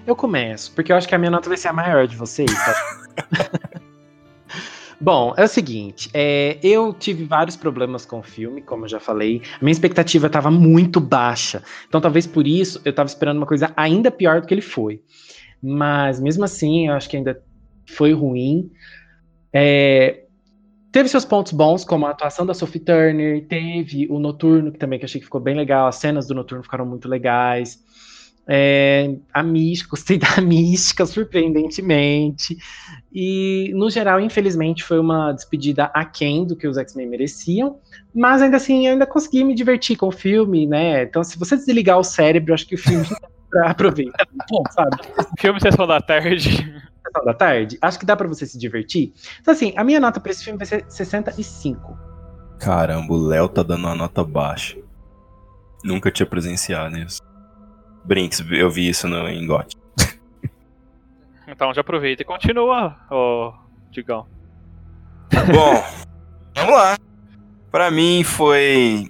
Eu começo, porque eu acho que a minha nota vai ser a maior de vocês. Tá? <laughs> Bom, é o seguinte, é, eu tive vários problemas com o filme, como eu já falei. A minha expectativa estava muito baixa. Então, talvez por isso eu estava esperando uma coisa ainda pior do que ele foi. Mas mesmo assim, eu acho que ainda foi ruim. É, teve seus pontos bons, como a atuação da Sophie Turner, teve o Noturno, que também que achei que ficou bem legal, as cenas do Noturno ficaram muito legais. É, a mística, <laughs> gostei da mística, surpreendentemente. E, no geral, infelizmente, foi uma despedida aquém do que os X-Men mereciam. Mas ainda assim, ainda consegui me divertir com o filme, né? Então, se você desligar o cérebro, acho que o filme pra aproveitar. Bom, sabe? Filme Sessão da Tarde. Sessão da Tarde, acho que dá para você se divertir. Então, assim, a minha nota pra esse filme vai ser 65. Caramba, o Léo tá dando uma nota baixa. Nunca tinha presenciado isso. Brinks, eu vi isso no Engote. <laughs> Então já aproveita e continua, ô Digão. Bom, vamos lá. Pra mim foi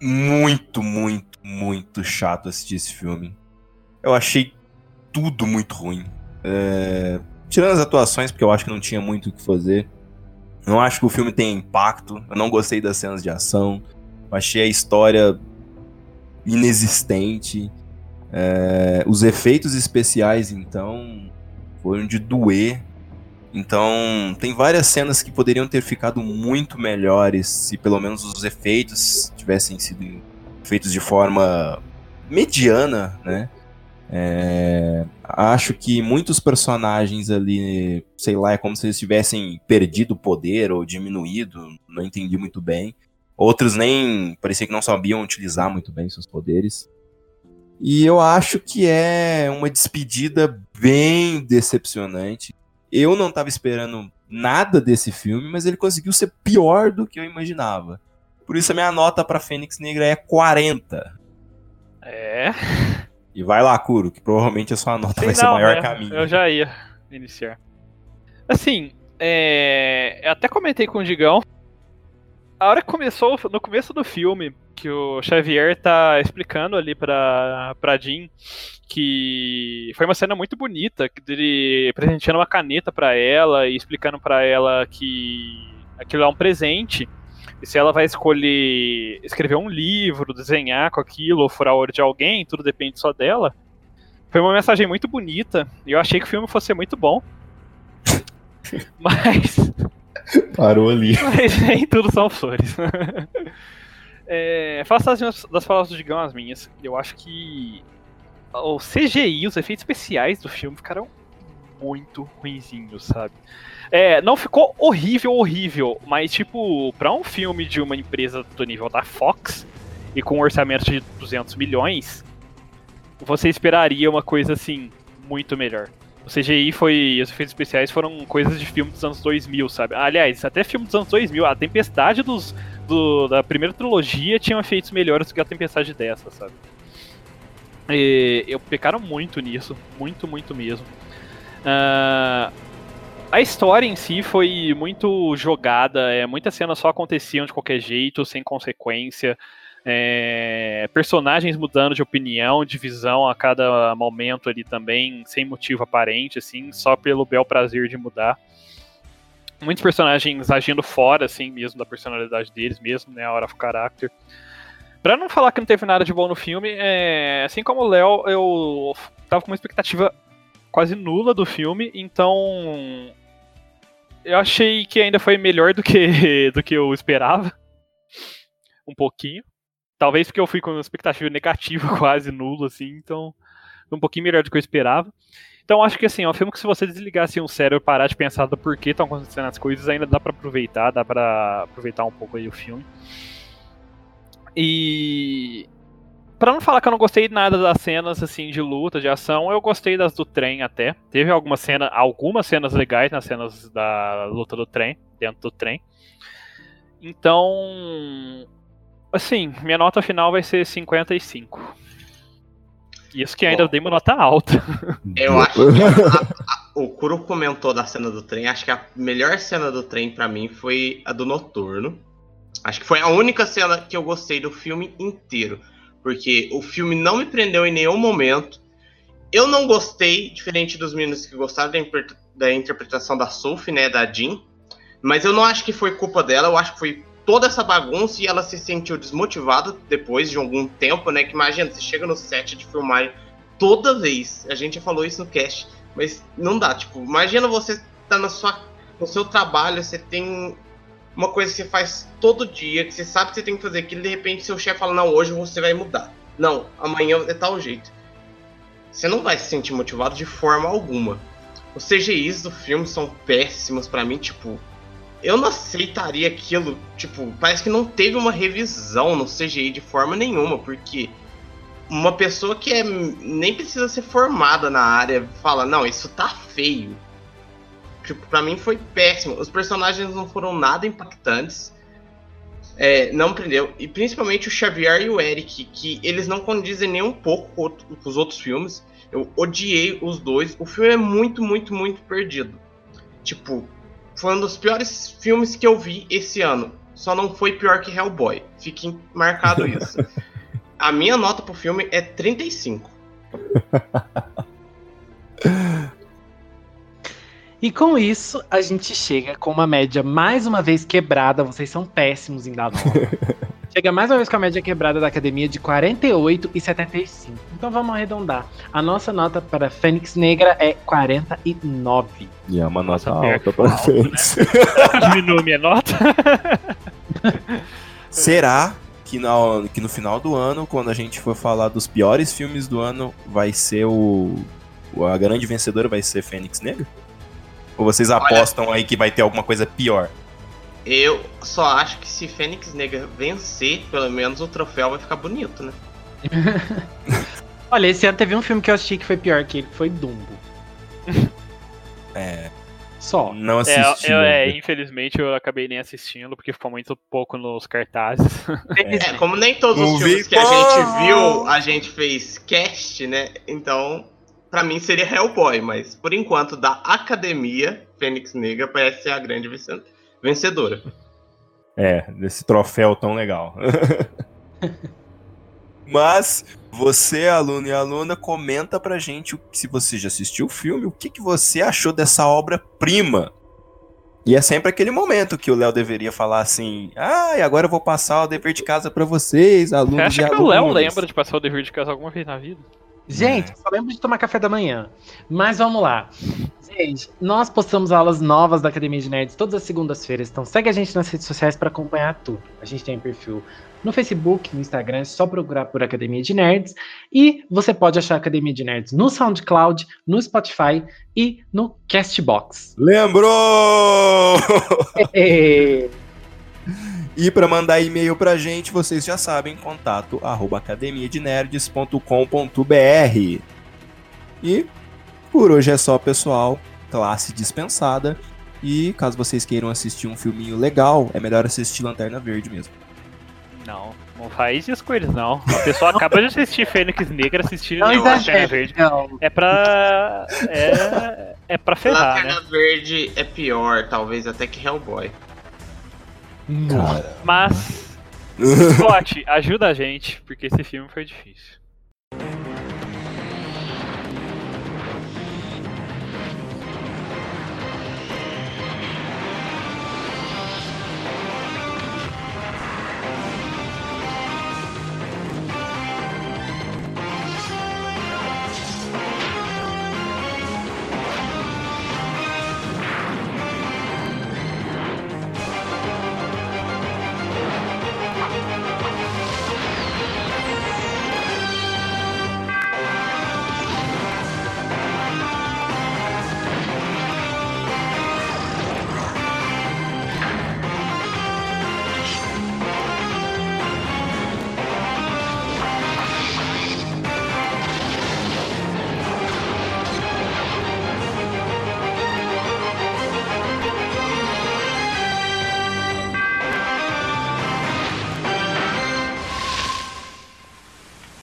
muito, muito, muito chato assistir esse filme. Eu achei tudo muito ruim. É... Tirando as atuações, porque eu acho que não tinha muito o que fazer. Não acho que o filme tenha impacto. Eu não gostei das cenas de ação. Eu achei a história inexistente. É... Os efeitos especiais, então, foram de doer. Então, tem várias cenas que poderiam ter ficado muito melhores se pelo menos os efeitos tivessem sido feitos de forma mediana, né? É, acho que muitos personagens ali, sei lá, é como se eles tivessem perdido poder ou diminuído, não entendi muito bem. Outros nem parecia que não sabiam utilizar muito bem seus poderes. E eu acho que é uma despedida bem decepcionante. Eu não estava esperando nada desse filme, mas ele conseguiu ser pior do que eu imaginava. Por isso a minha nota para Fênix Negra é 40. É. E vai lá, Kuro, que provavelmente a sua nota Sei vai ser não, maior né? que a minha. Eu já ia iniciar. Assim, é... eu até comentei com o Digão. A hora que começou, no começo do filme, que o Xavier tá explicando ali pra, pra Jean que foi uma cena muito bonita, dele presenteando uma caneta pra ela e explicando pra ela que aquilo é um presente. E se ela vai escolher escrever um livro, desenhar com aquilo, ou furar o olho de alguém, tudo depende só dela. Foi uma mensagem muito bonita. E eu achei que o filme fosse muito bom. <laughs> Mas. Parou ali. <laughs> Mas nem tudo são flores. <laughs> é, faço as minhas, das palavras do Digão as minhas. Eu acho que o CGI, os efeitos especiais do filme ficaram muito ruinzinhos, sabe? É, não ficou horrível, horrível, mas tipo, pra um filme de uma empresa do nível da Fox e com um orçamento de 200 milhões, você esperaria uma coisa assim, muito melhor. O CGI foi. Os efeitos especiais foram coisas de filme dos anos 2000, sabe? Aliás, até filme dos anos 2000. A Tempestade dos, do, da primeira trilogia tinha efeitos melhores do que a Tempestade dessa, sabe? E, eu pecaram muito nisso. Muito, muito mesmo. Uh, a história em si foi muito jogada, é, muitas cenas só aconteciam de qualquer jeito, sem consequência. É, personagens mudando de opinião, de visão a cada momento ali também, sem motivo aparente, assim, só pelo bel prazer de mudar. Muitos personagens agindo fora, assim, mesmo da personalidade deles, mesmo, né, a hora of character. Pra não falar que não teve nada de bom no filme, é, assim como o Léo, eu tava com uma expectativa quase nula do filme, então eu achei que ainda foi melhor do que, <laughs> do que eu esperava. Um pouquinho. Talvez porque eu fui com uma expectativa negativa, <laughs> quase nula, assim, então um pouquinho melhor do que eu esperava. Então acho que assim, é um filme que se você desligar assim, o cérebro e parar de pensar do porquê estão acontecendo as coisas, ainda dá para aproveitar, dá para aproveitar um pouco aí o filme. E Pra não falar que eu não gostei nada das cenas assim de luta, de ação, eu gostei das do trem até. Teve alguma cena, algumas cenas legais nas cenas da luta do trem, dentro do trem. Então, assim, minha nota final vai ser 55. Isso que ainda Bom. dei uma nota alta. <laughs> Eu acho que a- a- o Kuro comentou da cena do trem. Acho que a melhor cena do trem pra mim foi a do Noturno. Acho que foi a única cena que eu gostei do filme inteiro. Porque o filme não me prendeu em nenhum momento. Eu não gostei, diferente dos meninos que gostaram da, da interpretação da Sophie, né, da Jean. Mas eu não acho que foi culpa dela, eu acho que foi toda essa bagunça e ela se sentiu desmotivada depois de algum tempo, né? Que imagina, você chega no set de filmar toda vez. A gente já falou isso no cast, mas não dá. Tipo, imagina você tá na sua, no seu trabalho, você tem uma coisa que você faz todo dia, que você sabe que você tem que fazer aquilo, e de repente seu chefe fala, não, hoje você vai mudar. Não, amanhã é tal jeito. você não vai se sentir motivado de forma alguma. Os CGIs do filme são péssimos para mim, tipo, eu não aceitaria aquilo, tipo, parece que não teve uma revisão no CGI de forma nenhuma, porque uma pessoa que é, nem precisa ser formada na área fala, não, isso tá feio. Tipo, pra mim foi péssimo. Os personagens não foram nada impactantes. É, não prendeu. E principalmente o Xavier e o Eric, que eles não condizem nem um pouco com os outros filmes. Eu odiei os dois. O filme é muito, muito, muito perdido. Tipo, foi um dos piores filmes que eu vi esse ano. Só não foi pior que Hellboy. Fique marcado <laughs> isso. A minha nota pro filme é 35. <laughs> E com isso, a gente chega com uma média mais uma vez quebrada. Vocês são péssimos em dar nota. <laughs> chega mais uma vez com a média quebrada da academia de 48 e 75. Então vamos arredondar. A nossa nota para Fênix Negra é 49. E é uma nota Nossa, alta pior pra que Fênix. <laughs> Diminui minha nota. <laughs> Será que, na- que no final do ano, quando a gente for falar dos piores filmes do ano, vai ser o. o- A grande vencedora vai ser Fênix Negra? Ou vocês apostam aí que vai ter alguma coisa pior? Eu só acho que se Fênix Negra vencer, pelo menos o troféu vai ficar bonito, né? <laughs> Olha, esse ano teve um filme que eu assisti que foi pior que ele, que foi Dumbo. <laughs> É. Só. Não É, assisti. eu, é, infelizmente eu acabei nem assistindo, porque ficou muito pouco nos cartazes. <laughs> É, como nem todos os filmes que a gente viu, a gente fez cast, né? Então, pra mim seria Hellboy, mas por enquanto, da academia, Fênix Negra parece ser a grande vencedora. É, desse troféu tão legal. <laughs> Mas você, aluno e aluna, comenta pra gente se você já assistiu o filme, o que, que você achou dessa obra-prima. E é sempre aquele momento que o Léo deveria falar assim: ah, e agora eu vou passar o dever de casa pra vocês, Você alunos acha e que o Léo lembra de passar o dever de casa alguma vez na vida? Gente, só lembro de tomar café da manhã. Mas vamos lá. Gente, nós postamos aulas novas da Academia de Nerds todas as segundas-feiras. Então segue a gente nas redes sociais para acompanhar tudo. A gente tem perfil no Facebook, no Instagram, é só procurar por Academia de Nerds. E você pode achar a Academia de Nerds no SoundCloud, no Spotify e no Castbox. Lembrou! <laughs> E para mandar e-mail pra gente, vocês já sabem, contato arroba academiadenerds.com.br. E por hoje é só, pessoal. Classe dispensada. E caso vocês queiram assistir um filminho legal, é melhor assistir Lanterna Verde mesmo. Não, não faz isso com eles, não. A pessoa acaba de assistir Fênix Negra, assistir não Lanterna Verde. não. É pra. É, é pra ferrar, né? Lanterna Verde é pior, talvez até que Hellboy. Nossa. Mas. <laughs> Scott, ajuda a gente, porque esse filme foi difícil.